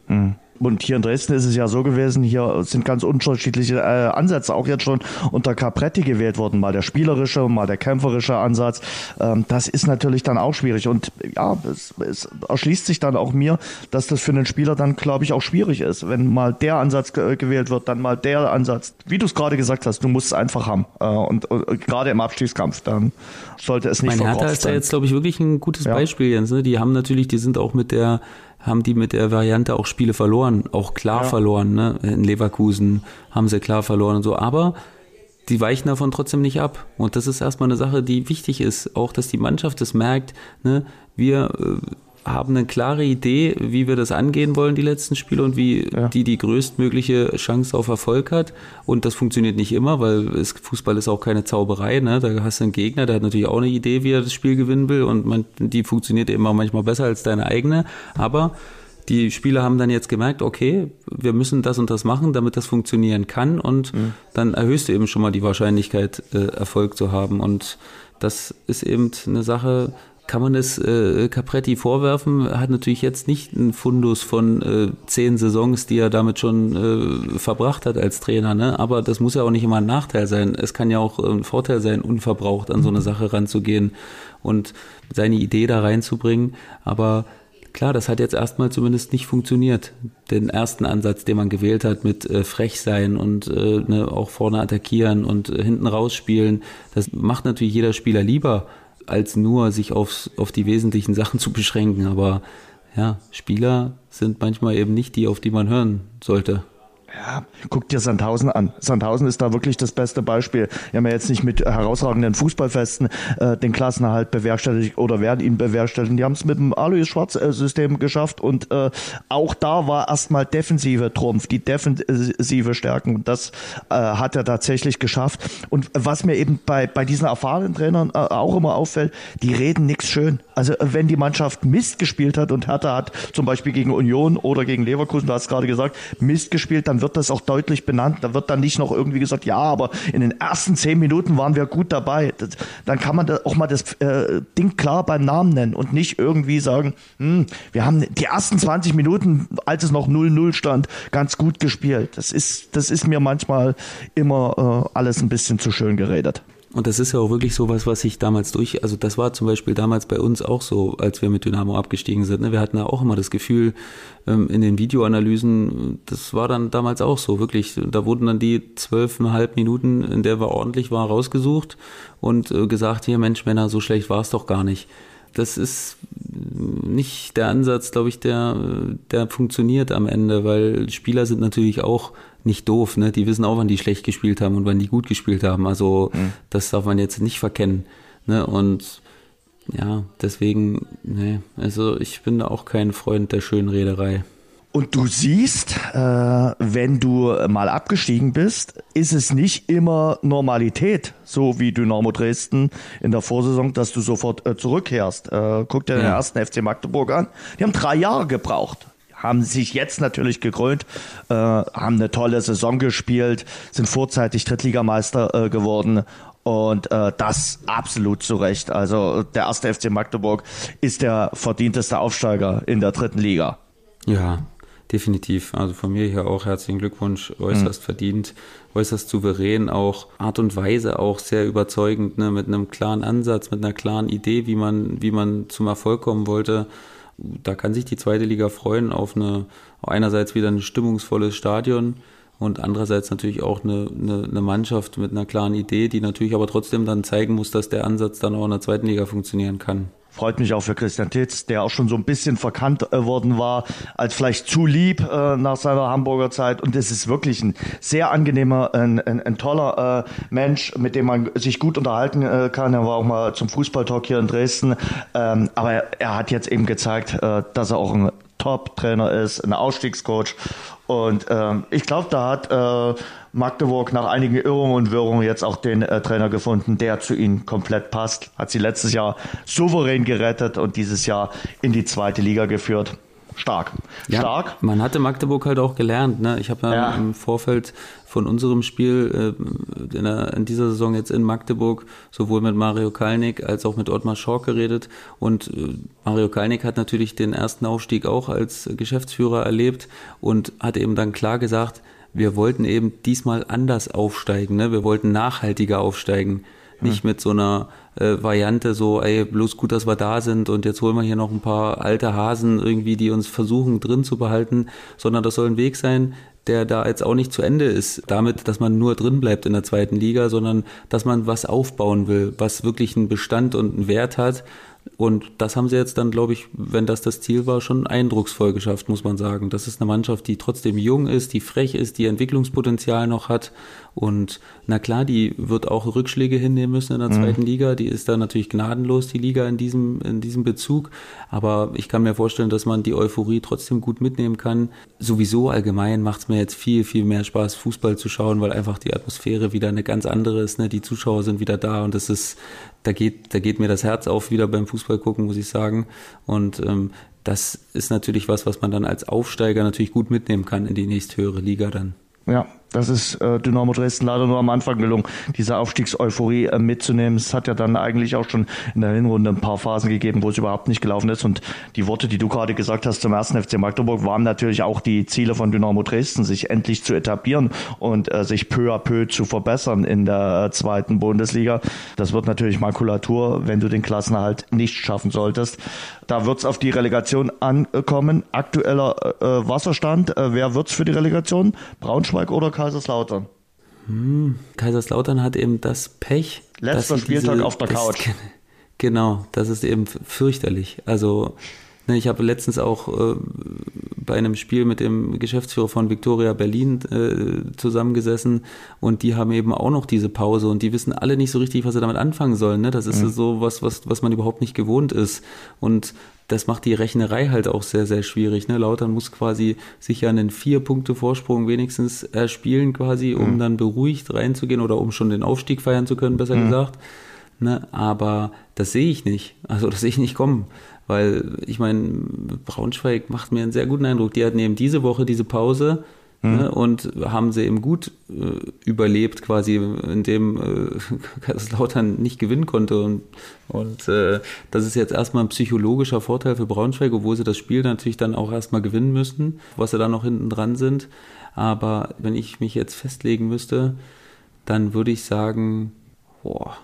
Mhm. Und hier in Dresden ist es ja so gewesen, hier sind ganz unterschiedliche äh, Ansätze auch jetzt schon unter Capretti gewählt worden. Mal der spielerische, mal der kämpferische Ansatz. Ähm, das ist natürlich dann auch schwierig. Und ja, es, es erschließt sich dann auch mir, dass das für einen Spieler dann, glaube ich, auch schwierig ist. Wenn mal der Ansatz ge gewählt wird, dann mal der Ansatz. Wie du es gerade gesagt hast, du musst es einfach haben. Äh, und, und gerade im Abstiegskampf, dann sollte es nicht Mein Hertha ist da jetzt, glaube ich, wirklich ein gutes ja. Beispiel, Jens. Ne? Die haben natürlich, die sind auch mit der haben die mit der Variante auch Spiele verloren, auch klar ja. verloren. Ne? In Leverkusen haben sie klar verloren und so. Aber die weichen davon trotzdem nicht ab. Und das ist erstmal eine Sache, die wichtig ist. Auch, dass die Mannschaft das merkt. Ne? Wir äh, haben eine klare Idee, wie wir das angehen wollen, die letzten Spiele und wie ja. die die größtmögliche Chance auf Erfolg hat. Und das funktioniert nicht immer, weil es, Fußball ist auch keine Zauberei. Ne? Da hast du einen Gegner, der hat natürlich auch eine Idee, wie er das Spiel gewinnen will und man, die funktioniert eben auch manchmal besser als deine eigene. Aber die Spieler haben dann jetzt gemerkt, okay, wir müssen das und das machen, damit das funktionieren kann und mhm. dann erhöhst du eben schon mal die Wahrscheinlichkeit, äh, Erfolg zu haben. Und das ist eben eine Sache, kann man es äh, Capretti vorwerfen. Hat natürlich jetzt nicht einen Fundus von äh, zehn Saisons, die er damit schon äh, verbracht hat als Trainer. Ne? Aber das muss ja auch nicht immer ein Nachteil sein. Es kann ja auch ein Vorteil sein, unverbraucht an so eine Sache ranzugehen und seine Idee da reinzubringen. Aber klar, das hat jetzt erstmal zumindest nicht funktioniert. Den ersten Ansatz, den man gewählt hat mit äh, frech sein und äh, ne, auch vorne attackieren und äh, hinten rausspielen, das macht natürlich jeder Spieler lieber als nur sich aufs, auf die wesentlichen Sachen zu beschränken. Aber ja, Spieler sind manchmal eben nicht die, auf die man hören sollte. Ja, guck dir Sandhausen an. Sandhausen ist da wirklich das beste Beispiel. Wir haben ja jetzt nicht mit herausragenden Fußballfesten äh, den Klassenerhalt bewerkstelligt oder werden ihn bewerkstelligen. Die haben es mit dem Alois Schwarz-System geschafft und äh, auch da war erstmal defensive Trumpf, die defensive Stärken. Das äh, hat er tatsächlich geschafft. Und was mir eben bei, bei diesen erfahrenen Trainern äh, auch immer auffällt, die reden nichts schön. Also äh, wenn die Mannschaft Mist gespielt hat und Hertha hat zum Beispiel gegen Union oder gegen Leverkusen, du hast gerade gesagt, Mist gespielt, dann wird das auch deutlich benannt. Da wird dann nicht noch irgendwie gesagt, ja, aber in den ersten zehn Minuten waren wir gut dabei. Das, dann kann man da auch mal das äh, Ding klar beim Namen nennen und nicht irgendwie sagen, hm, wir haben die ersten 20 Minuten, als es noch 0-0 stand, ganz gut gespielt. Das ist, das ist mir manchmal immer äh, alles ein bisschen zu schön geredet. Und das ist ja auch wirklich so was, was sich damals durch, also das war zum Beispiel damals bei uns auch so, als wir mit Dynamo abgestiegen sind. Ne? Wir hatten ja auch immer das Gefühl, ähm, in den Videoanalysen, das war dann damals auch so, wirklich. Da wurden dann die zwölfeinhalb Minuten, in der wir ordentlich waren, rausgesucht und äh, gesagt, hier Mensch, Männer, so schlecht war es doch gar nicht. Das ist nicht der Ansatz, glaube ich, der, der funktioniert am Ende, weil Spieler sind natürlich auch nicht doof, ne? Die wissen auch, wann die schlecht gespielt haben und wann die gut gespielt haben. Also mhm. das darf man jetzt nicht verkennen. Ne? Und ja, deswegen, ne, also ich bin da auch kein Freund der schönen Rederei. Und du siehst, äh, wenn du mal abgestiegen bist, ist es nicht immer Normalität, so wie Dynamo Dresden in der Vorsaison, dass du sofort äh, zurückkehrst. Äh, guck dir ja. den ersten FC Magdeburg an. Die haben drei Jahre gebraucht haben sich jetzt natürlich gekrönt, äh, haben eine tolle Saison gespielt, sind vorzeitig Drittligameister äh, geworden und äh, das absolut zu Recht. Also der erste FC Magdeburg ist der verdienteste Aufsteiger in der dritten Liga. Ja, definitiv. Also von mir hier auch herzlichen Glückwunsch, äußerst mhm. verdient, äußerst souverän, auch Art und Weise auch sehr überzeugend, ne, mit einem klaren Ansatz, mit einer klaren Idee, wie man, wie man zum Erfolg kommen wollte da kann sich die zweite Liga freuen auf eine einerseits wieder ein stimmungsvolles Stadion und andererseits natürlich auch eine, eine, eine, Mannschaft mit einer klaren Idee, die natürlich aber trotzdem dann zeigen muss, dass der Ansatz dann auch in der zweiten Liga funktionieren kann. Freut mich auch für Christian Titz, der auch schon so ein bisschen verkannt äh, worden war, als vielleicht zu lieb äh, nach seiner Hamburger Zeit. Und es ist wirklich ein sehr angenehmer, ein, ein, ein toller äh, Mensch, mit dem man sich gut unterhalten äh, kann. Er war auch mal zum Fußballtalk hier in Dresden. Ähm, aber er, er, hat jetzt eben gezeigt, äh, dass er auch ein Top-Trainer ist, ein Ausstiegscoach. Und ähm, ich glaube, da hat äh, Magdeburg nach einigen Irrungen und Wirrungen jetzt auch den äh, Trainer gefunden, der zu ihnen komplett passt. Hat sie letztes Jahr souverän gerettet und dieses Jahr in die zweite Liga geführt stark. Ja, stark. Man hatte Magdeburg halt auch gelernt. Ne? Ich habe ja, ja, im Vorfeld von unserem Spiel äh, in, der, in, dieser Saison jetzt in Magdeburg sowohl mit Mario Kalnick als auch mit Ottmar Schork geredet. Und äh, Mario Kalnick hat natürlich den ersten Aufstieg auch als Geschäftsführer erlebt und hat eben dann klar gesagt, wir wollten eben diesmal anders aufsteigen. Ne? Wir wollten nachhaltiger aufsteigen. Nicht mit so einer äh, Variante so, ey, bloß gut, dass wir da sind und jetzt holen wir hier noch ein paar alte Hasen irgendwie, die uns versuchen drin zu behalten, sondern das soll ein Weg sein, der da jetzt auch nicht zu Ende ist, damit, dass man nur drin bleibt in der zweiten Liga, sondern dass man was aufbauen will, was wirklich einen Bestand und einen Wert hat und das haben sie jetzt dann, glaube ich, wenn das das Ziel war, schon eindrucksvoll geschafft, muss man sagen. Das ist eine Mannschaft, die trotzdem jung ist, die frech ist, die Entwicklungspotenzial noch hat. Und na klar, die wird auch Rückschläge hinnehmen müssen in der mhm. zweiten Liga. Die ist da natürlich gnadenlos, die Liga in diesem, in diesem Bezug. Aber ich kann mir vorstellen, dass man die Euphorie trotzdem gut mitnehmen kann. Sowieso allgemein macht es mir jetzt viel, viel mehr Spaß, Fußball zu schauen, weil einfach die Atmosphäre wieder eine ganz andere ist. Ne? Die Zuschauer sind wieder da und das ist, da geht, da geht mir das Herz auf wieder beim Fußball gucken, muss ich sagen. Und ähm, das ist natürlich was, was man dann als Aufsteiger natürlich gut mitnehmen kann in die nächsthöhere Liga dann. Ja, das ist äh, Dynamo Dresden leider nur am Anfang gelungen, diese Aufstiegseuphorie äh, mitzunehmen. Es hat ja dann eigentlich auch schon in der Hinrunde ein paar Phasen gegeben, wo es überhaupt nicht gelaufen ist. Und die Worte, die du gerade gesagt hast zum ersten FC Magdeburg, waren natürlich auch die Ziele von Dynamo Dresden, sich endlich zu etablieren und äh, sich peu à peu zu verbessern in der äh, zweiten Bundesliga. Das wird natürlich Makulatur, wenn du den Klassenerhalt nicht schaffen solltest. Da wird es auf die Relegation ankommen. Aktueller äh, äh Wasserstand, äh, wer wird's für die Relegation? Braunschweig oder Kaiserslautern? Hm, Kaiserslautern hat eben das Pech. Letzter Spieltag diese, auf der Couch. Genau, das ist eben fürchterlich. Also Ne, ich habe letztens auch äh, bei einem Spiel mit dem Geschäftsführer von Victoria Berlin äh, zusammengesessen und die haben eben auch noch diese Pause und die wissen alle nicht so richtig, was sie damit anfangen sollen. Ne? Das ist mhm. so was, was, was man überhaupt nicht gewohnt ist. Und das macht die Rechnerei halt auch sehr, sehr schwierig. Ne? Lautern muss quasi sich ja einen vier Punkte Vorsprung wenigstens erspielen quasi, um mhm. dann beruhigt reinzugehen oder um schon den Aufstieg feiern zu können, besser mhm. gesagt. Ne? Aber das sehe ich nicht. Also das sehe ich nicht kommen. Weil ich meine, Braunschweig macht mir einen sehr guten Eindruck. Die hatten eben diese Woche diese Pause mhm. ne, und haben sie eben gut äh, überlebt, quasi, indem äh, Kaiserslautern nicht gewinnen konnte. Und, und äh, das ist jetzt erstmal ein psychologischer Vorteil für Braunschweig, obwohl sie das Spiel natürlich dann auch erstmal gewinnen müssen, was sie dann noch hinten dran sind. Aber wenn ich mich jetzt festlegen müsste, dann würde ich sagen, boah,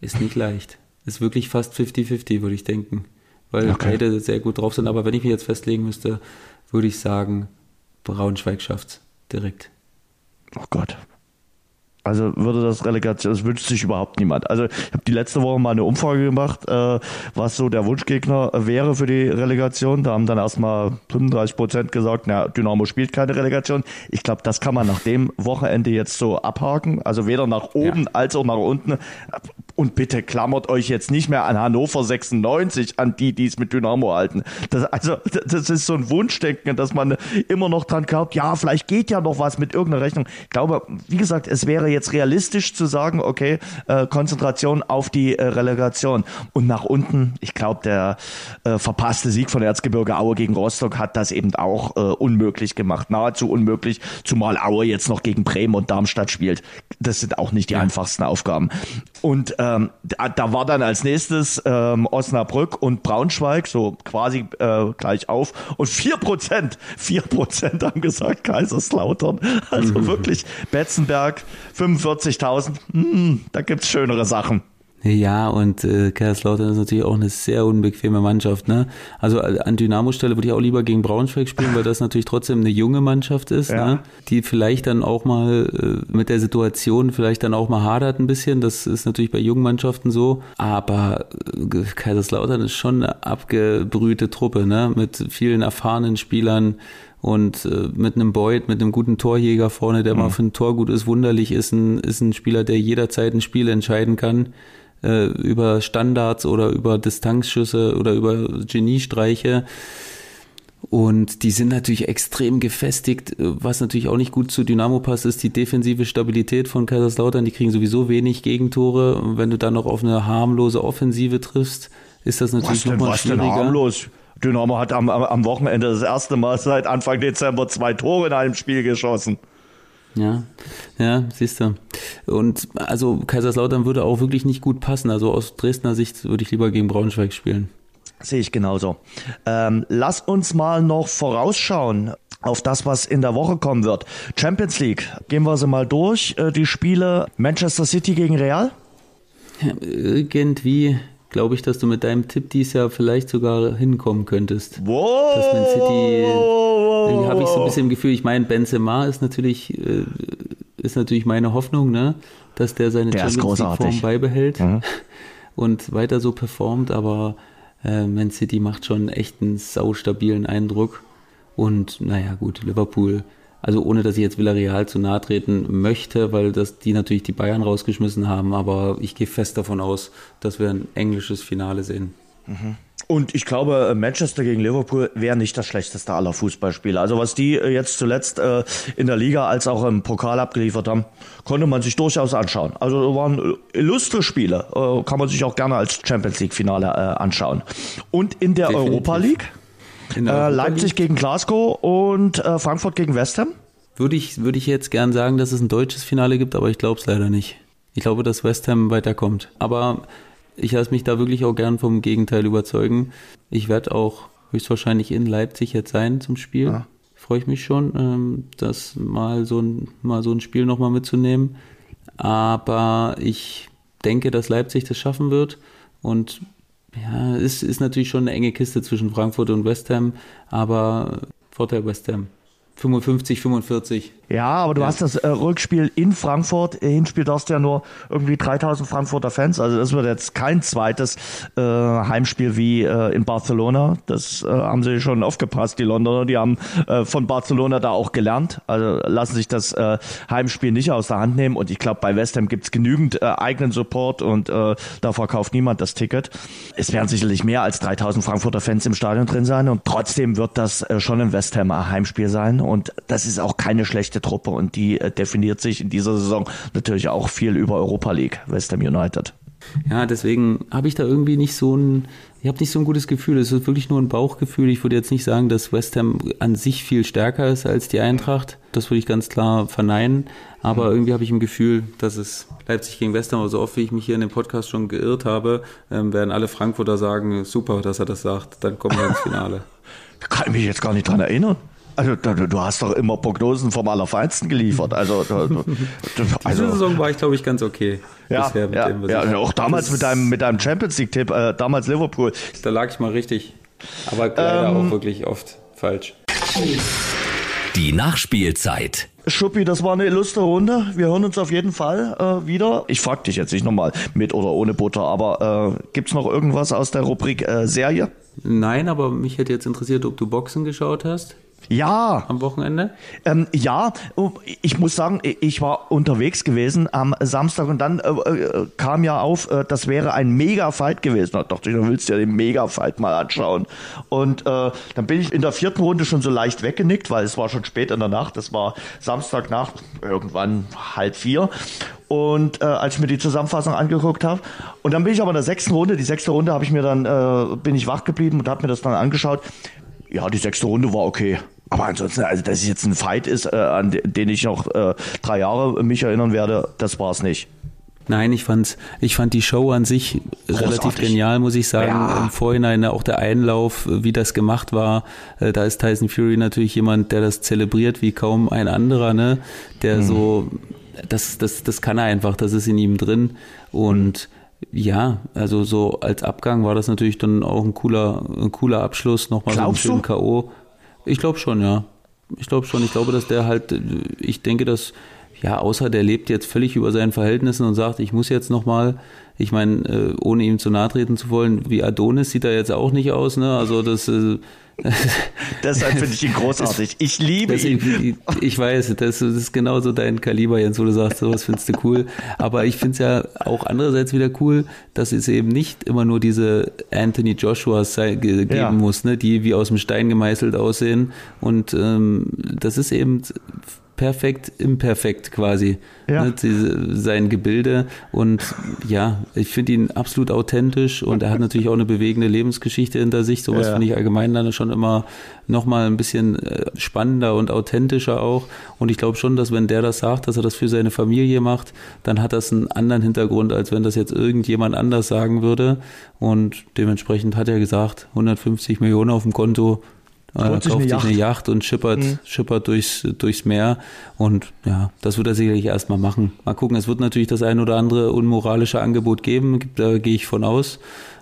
ist nicht leicht. Ist wirklich fast 50-50, würde ich denken weil okay. beide sehr gut drauf sind. Aber wenn ich mich jetzt festlegen müsste, würde ich sagen, Braunschweig schafft's direkt. Oh Gott. Also würde das Relegation, das wünscht sich überhaupt niemand. Also ich habe die letzte Woche mal eine Umfrage gemacht, äh, was so der Wunschgegner wäre für die Relegation. Da haben dann erstmal 35 Prozent gesagt, na, Dynamo spielt keine Relegation. Ich glaube, das kann man nach dem Wochenende jetzt so abhaken. Also weder nach oben ja. als auch nach unten. Und bitte klammert euch jetzt nicht mehr an Hannover 96, an die, die es mit Dynamo halten. Das, also, das ist so ein Wunschdenken, dass man immer noch dran glaubt, ja, vielleicht geht ja noch was mit irgendeiner Rechnung. Ich glaube, wie gesagt, es wäre jetzt realistisch zu sagen, okay, äh, Konzentration auf die äh, Relegation. Und nach unten, ich glaube, der äh, verpasste Sieg von Erzgebirge Aue gegen Rostock hat das eben auch äh, unmöglich gemacht. Nahezu unmöglich, zumal Aue jetzt noch gegen Bremen und Darmstadt spielt. Das sind auch nicht die ja. einfachsten Aufgaben. Und ähm, da, da, war dann als nächstes ähm, Osnabrück und Braunschweig, so quasi äh, gleich auf. Und vier Prozent, vier Prozent haben gesagt Kaiserslautern. Also mhm. wirklich Betzenberg, 45.000, hm, da gibt's schönere Sachen. Ja, und äh, Kaiserslautern ist natürlich auch eine sehr unbequeme Mannschaft. Ne? Also äh, an Dynamo-Stelle würde ich auch lieber gegen Braunschweig spielen, weil das natürlich trotzdem eine junge Mannschaft ist, ja. ne? die vielleicht dann auch mal äh, mit der Situation vielleicht dann auch mal hadert ein bisschen. Das ist natürlich bei jungen Mannschaften so. Aber äh, Kaiserslautern ist schon eine abgebrühte Truppe, ne? mit vielen erfahrenen Spielern und äh, mit einem Boyd, mit einem guten Torjäger vorne, der mhm. mal für ein Tor gut ist, wunderlich ist ein, ist ein Spieler, der jederzeit ein Spiel entscheiden kann äh, über Standards oder über Distanzschüsse oder über Geniestreiche. Und die sind natürlich extrem gefestigt. Was natürlich auch nicht gut zu Dynamo passt, ist die defensive Stabilität von Kaiserslautern. Die kriegen sowieso wenig Gegentore. Und wenn du dann noch auf eine harmlose Offensive triffst, ist das natürlich nochmal schwieriger. Denn harmlos? Dynamo hat am, am Wochenende das erste Mal seit Anfang Dezember zwei Tore in einem Spiel geschossen. Ja, ja, siehst du. Und also Kaiserslautern würde auch wirklich nicht gut passen. Also aus Dresdner Sicht würde ich lieber gegen Braunschweig spielen. Sehe ich genauso. Ähm, lass uns mal noch vorausschauen auf das, was in der Woche kommen wird. Champions League, gehen wir sie mal durch. Äh, die Spiele Manchester City gegen Real? Irgendwie glaube ich, dass du mit deinem Tipp dies Jahr vielleicht sogar hinkommen könntest. Wow! Dass Man City, irgendwie habe ich so ein bisschen im Gefühl, ich meine, Benzema ist natürlich, äh, ist natürlich meine Hoffnung, ne, dass der seine der Champions League Form beibehält mhm. und weiter so performt, aber äh, Man City macht schon echt einen saustabilen Eindruck und naja gut, Liverpool also ohne, dass ich jetzt Villarreal zu nahe treten möchte, weil das die natürlich die Bayern rausgeschmissen haben, aber ich gehe fest davon aus, dass wir ein englisches Finale sehen. Mhm. Und ich glaube, Manchester gegen Liverpool wäre nicht das schlechteste aller Fußballspiele. Also was die äh, jetzt zuletzt äh, in der Liga als auch im Pokal abgeliefert haben, konnte man sich durchaus anschauen. Also waren illustre Spiele, äh, kann man sich auch gerne als Champions League Finale anschauen. Und in der Definitiv. Europa League? Äh, Leipzig gegen Glasgow und äh, Frankfurt gegen West Ham? Würde ich, würde ich jetzt gern sagen, dass es ein deutsches Finale gibt, aber ich glaube es leider nicht. Ich glaube, dass West Ham weiterkommt. Aber ich lasse mich da wirklich auch gern vom Gegenteil überzeugen. Ich werde auch höchstwahrscheinlich in Leipzig jetzt sein zum Spiel. Ja. Freue ich mich schon, ähm, das mal so ein, mal so ein Spiel nochmal mitzunehmen. Aber ich denke, dass Leipzig das schaffen wird. Und ja, es ist natürlich schon eine enge Kiste zwischen Frankfurt und West Ham, aber Vorteil West Ham. 55, 45. Ja, aber du ja. hast das äh, Rückspiel in Frankfurt. Hinspiel darfst du ja nur irgendwie 3000 Frankfurter Fans. Also das wird jetzt kein zweites äh, Heimspiel wie äh, in Barcelona. Das äh, haben sie schon aufgepasst, die Londoner. Die haben äh, von Barcelona da auch gelernt. Also lassen sich das äh, Heimspiel nicht aus der Hand nehmen. Und ich glaube, bei West Ham gibt's genügend äh, eigenen Support und äh, da verkauft niemand das Ticket. Es werden sicherlich mehr als 3000 Frankfurter Fans im Stadion drin sein. Und trotzdem wird das äh, schon ein West Ham Heimspiel sein. Und das ist auch keine schlechte Truppe und die äh, definiert sich in dieser Saison natürlich auch viel über Europa League, West Ham United. Ja, deswegen habe ich da irgendwie nicht so ein, ich habe nicht so ein gutes Gefühl. Es ist wirklich nur ein Bauchgefühl. Ich würde jetzt nicht sagen, dass West Ham an sich viel stärker ist als die Eintracht. Das würde ich ganz klar verneinen. Aber mhm. irgendwie habe ich ein Gefühl, dass es Leipzig gegen West Ham, so oft wie ich mich hier in dem Podcast schon geirrt habe, ähm, werden alle Frankfurter sagen, super, dass er das sagt. Dann kommen wir ins Finale. Kann ich mich jetzt gar nicht dran erinnern. Also du, du, hast doch immer Prognosen vom Allerfeinsten geliefert. Also, du, du, also Diese Saison war ich, glaube ich, ganz okay. Ja, ja, dem, ja auch damals mit deinem, mit deinem Champions League-Tipp, äh, damals Liverpool. Da lag ich mal richtig. Aber leider ähm, auch wirklich oft falsch. Die Nachspielzeit. Schuppi, das war eine illustre Runde. Wir hören uns auf jeden Fall äh, wieder. Ich frag dich jetzt nicht nochmal mit oder ohne Butter, aber äh, gibt's noch irgendwas aus der Rubrik äh, Serie? Nein, aber mich hätte jetzt interessiert, ob du Boxen geschaut hast. Ja. Am Wochenende? Ähm, ja, oh, ich muss sagen, ich war unterwegs gewesen am Samstag und dann äh, äh, kam ja auf, äh, das wäre ein Mega-Fight gewesen. Da dachte ich, du willst ja den Mega-Fight mal anschauen. Und äh, dann bin ich in der vierten Runde schon so leicht weggenickt, weil es war schon spät in der Nacht. Es war Samstagnacht, irgendwann halb vier. Und äh, als ich mir die Zusammenfassung angeguckt habe. Und dann bin ich aber in der sechsten Runde, die sechste Runde habe ich mir dann, äh, bin ich wach geblieben und habe mir das dann angeschaut. Ja, die sechste Runde war okay. Aber ansonsten, also dass es jetzt ein Fight ist, äh, an den ich noch äh, drei Jahre mich erinnern werde, das war es nicht. Nein, ich fand, ich fand die Show an sich Großartig. relativ genial, muss ich sagen. Ja. Im Vorhinein auch der Einlauf, wie das gemacht war. Äh, da ist Tyson Fury natürlich jemand, der das zelebriert wie kaum ein anderer, ne? Der mhm. so, das, das, das kann er einfach, das ist in ihm drin. Und mhm. Ja, also so als Abgang war das natürlich dann auch ein cooler, ein cooler Abschluss, nochmal so ein schönen K.O. Ich glaube schon, ja. Ich glaube schon. Ich glaube, dass der halt, ich denke, dass, ja, außer der lebt jetzt völlig über seinen Verhältnissen und sagt, ich muss jetzt nochmal, ich meine, äh, ohne ihm zu nahe treten zu wollen, wie Adonis sieht er jetzt auch nicht aus, ne? Also das, äh, Deshalb finde ich ihn großartig. Ich liebe das, ihn. Ich, ich weiß, das, ist genauso dein Kaliber, Jens, wo du sagst, sowas findest du cool. Aber ich finde es ja auch andererseits wieder cool, dass es eben nicht immer nur diese Anthony Joshuas geben ja. muss, ne, die wie aus dem Stein gemeißelt aussehen. Und ähm, das ist eben perfekt imperfekt quasi. Ja. Ne, diese, sein Gebilde. Und ja, ich finde ihn absolut authentisch und er hat natürlich auch eine bewegende Lebensgeschichte hinter sich. Sowas ja. finde ich allgemein dann schon immer nochmal ein bisschen äh, spannender und authentischer auch. Und ich glaube schon, dass wenn der das sagt, dass er das für seine Familie macht, dann hat das einen anderen Hintergrund, als wenn das jetzt irgendjemand anders sagen würde. Und dementsprechend hat er gesagt, 150 Millionen auf dem Konto, er kauft sich eine Yacht, eine Yacht und schippert, mhm. schippert durchs, durchs Meer. Und ja, das wird er sicherlich erstmal machen. Mal gucken, es wird natürlich das ein oder andere unmoralische Angebot geben, da gehe ich von aus.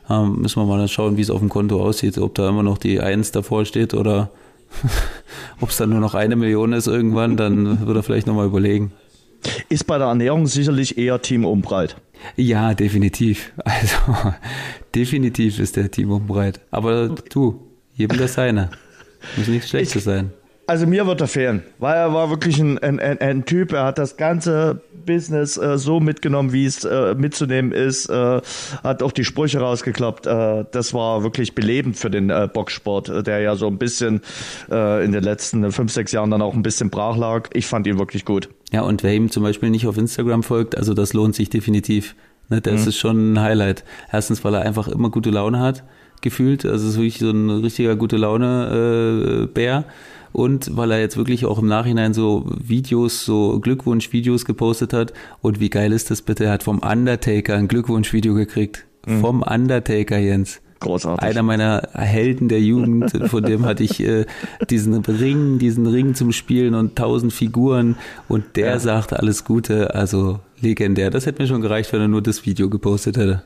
Ähm, müssen wir mal schauen, wie es auf dem Konto aussieht, ob da immer noch die Eins davor steht oder ob es dann nur noch eine Million ist irgendwann, dann wird er vielleicht nochmal überlegen. Ist bei der Ernährung sicherlich eher Team Umbreit. Ja, definitiv. Also definitiv ist der Team Umbreit. Aber du, jedem das seine. Muss nichts Schlechtes ich, sein. Also mir wird er fehlen, weil er war wirklich ein, ein, ein, ein Typ, er hat das ganze Business äh, so mitgenommen, wie es äh, mitzunehmen ist, äh, hat auch die Sprüche rausgeklappt. Äh, das war wirklich belebend für den äh, Boxsport, äh, der ja so ein bisschen in den letzten fünf, sechs Jahren dann auch ein bisschen brach lag. Ich fand ihn wirklich gut. Ja, und wer ihm zum Beispiel nicht auf Instagram folgt, also das lohnt sich definitiv. Ne, das mhm. ist schon ein Highlight. Erstens, weil er einfach immer gute Laune hat gefühlt. Also es ist wirklich so ein richtiger gute Laune äh, Bär. Und weil er jetzt wirklich auch im Nachhinein so Videos, so Glückwunschvideos gepostet hat. Und wie geil ist das bitte? Er hat vom Undertaker ein Glückwunschvideo gekriegt. Mhm. Vom Undertaker, Jens. Großartig. Einer meiner Helden der Jugend, von dem hatte ich äh, diesen Ring, diesen Ring zum Spielen und tausend Figuren und der ja. sagte alles Gute, also legendär. Das hätte mir schon gereicht, wenn er nur das Video gepostet hätte.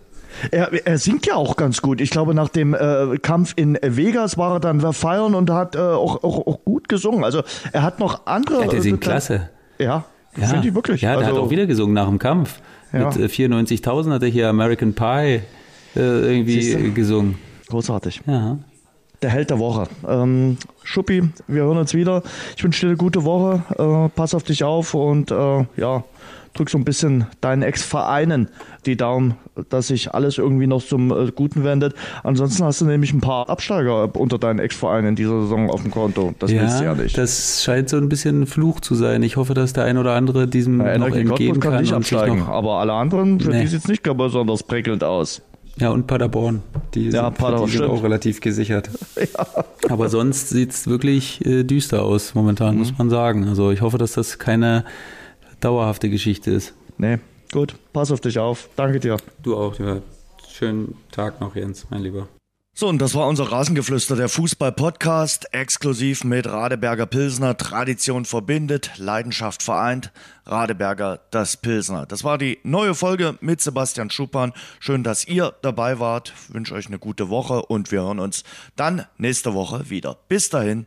Er, er singt ja auch ganz gut. Ich glaube, nach dem äh, Kampf in Vegas war er dann feiern und hat äh, auch, auch, auch, gut gesungen. Also er hat noch andere. Ja, der singt klasse. Ja, ja. finde ich wirklich. Ja, der also, hat auch wieder gesungen nach dem Kampf. Ja. Mit 94.000 äh, hat er hier American Pie äh, irgendwie gesungen. Großartig. Ja. Der Held der Woche. Ähm, Schuppi, wir hören uns wieder. Ich wünsche dir eine gute Woche. Äh, pass auf dich auf und äh, ja, drück so ein bisschen deinen Ex-Vereinen die Daumen, dass sich alles irgendwie noch zum äh, Guten wendet. Ansonsten hast du nämlich ein paar Absteiger unter deinen Ex-Vereinen in dieser Saison auf dem Konto. Das ja, willst du ja nicht. Das scheint so ein bisschen ein Fluch zu sein. Ich hoffe, dass der ein oder andere diesem ja, noch entgehen kann. kann nicht absteigen, aber alle anderen, für nee. die sieht es nicht besonders prickelnd aus. Ja, und Paderborn. Die ja, sind, Paderborn die sind auch relativ gesichert. ja. Aber sonst sieht es wirklich äh, düster aus momentan, mhm. muss man sagen. Also ich hoffe, dass das keine dauerhafte Geschichte ist. Nee, gut. Pass auf dich auf. Danke dir. Du auch, ja. Schönen Tag noch, Jens, mein Lieber. So, und das war unser Rasengeflüster, der Fußball-Podcast, exklusiv mit Radeberger Pilsner. Tradition verbindet, Leidenschaft vereint. Radeberger, das Pilsner. Das war die neue Folge mit Sebastian Schuppan. Schön, dass ihr dabei wart. Ich wünsche euch eine gute Woche und wir hören uns dann nächste Woche wieder. Bis dahin.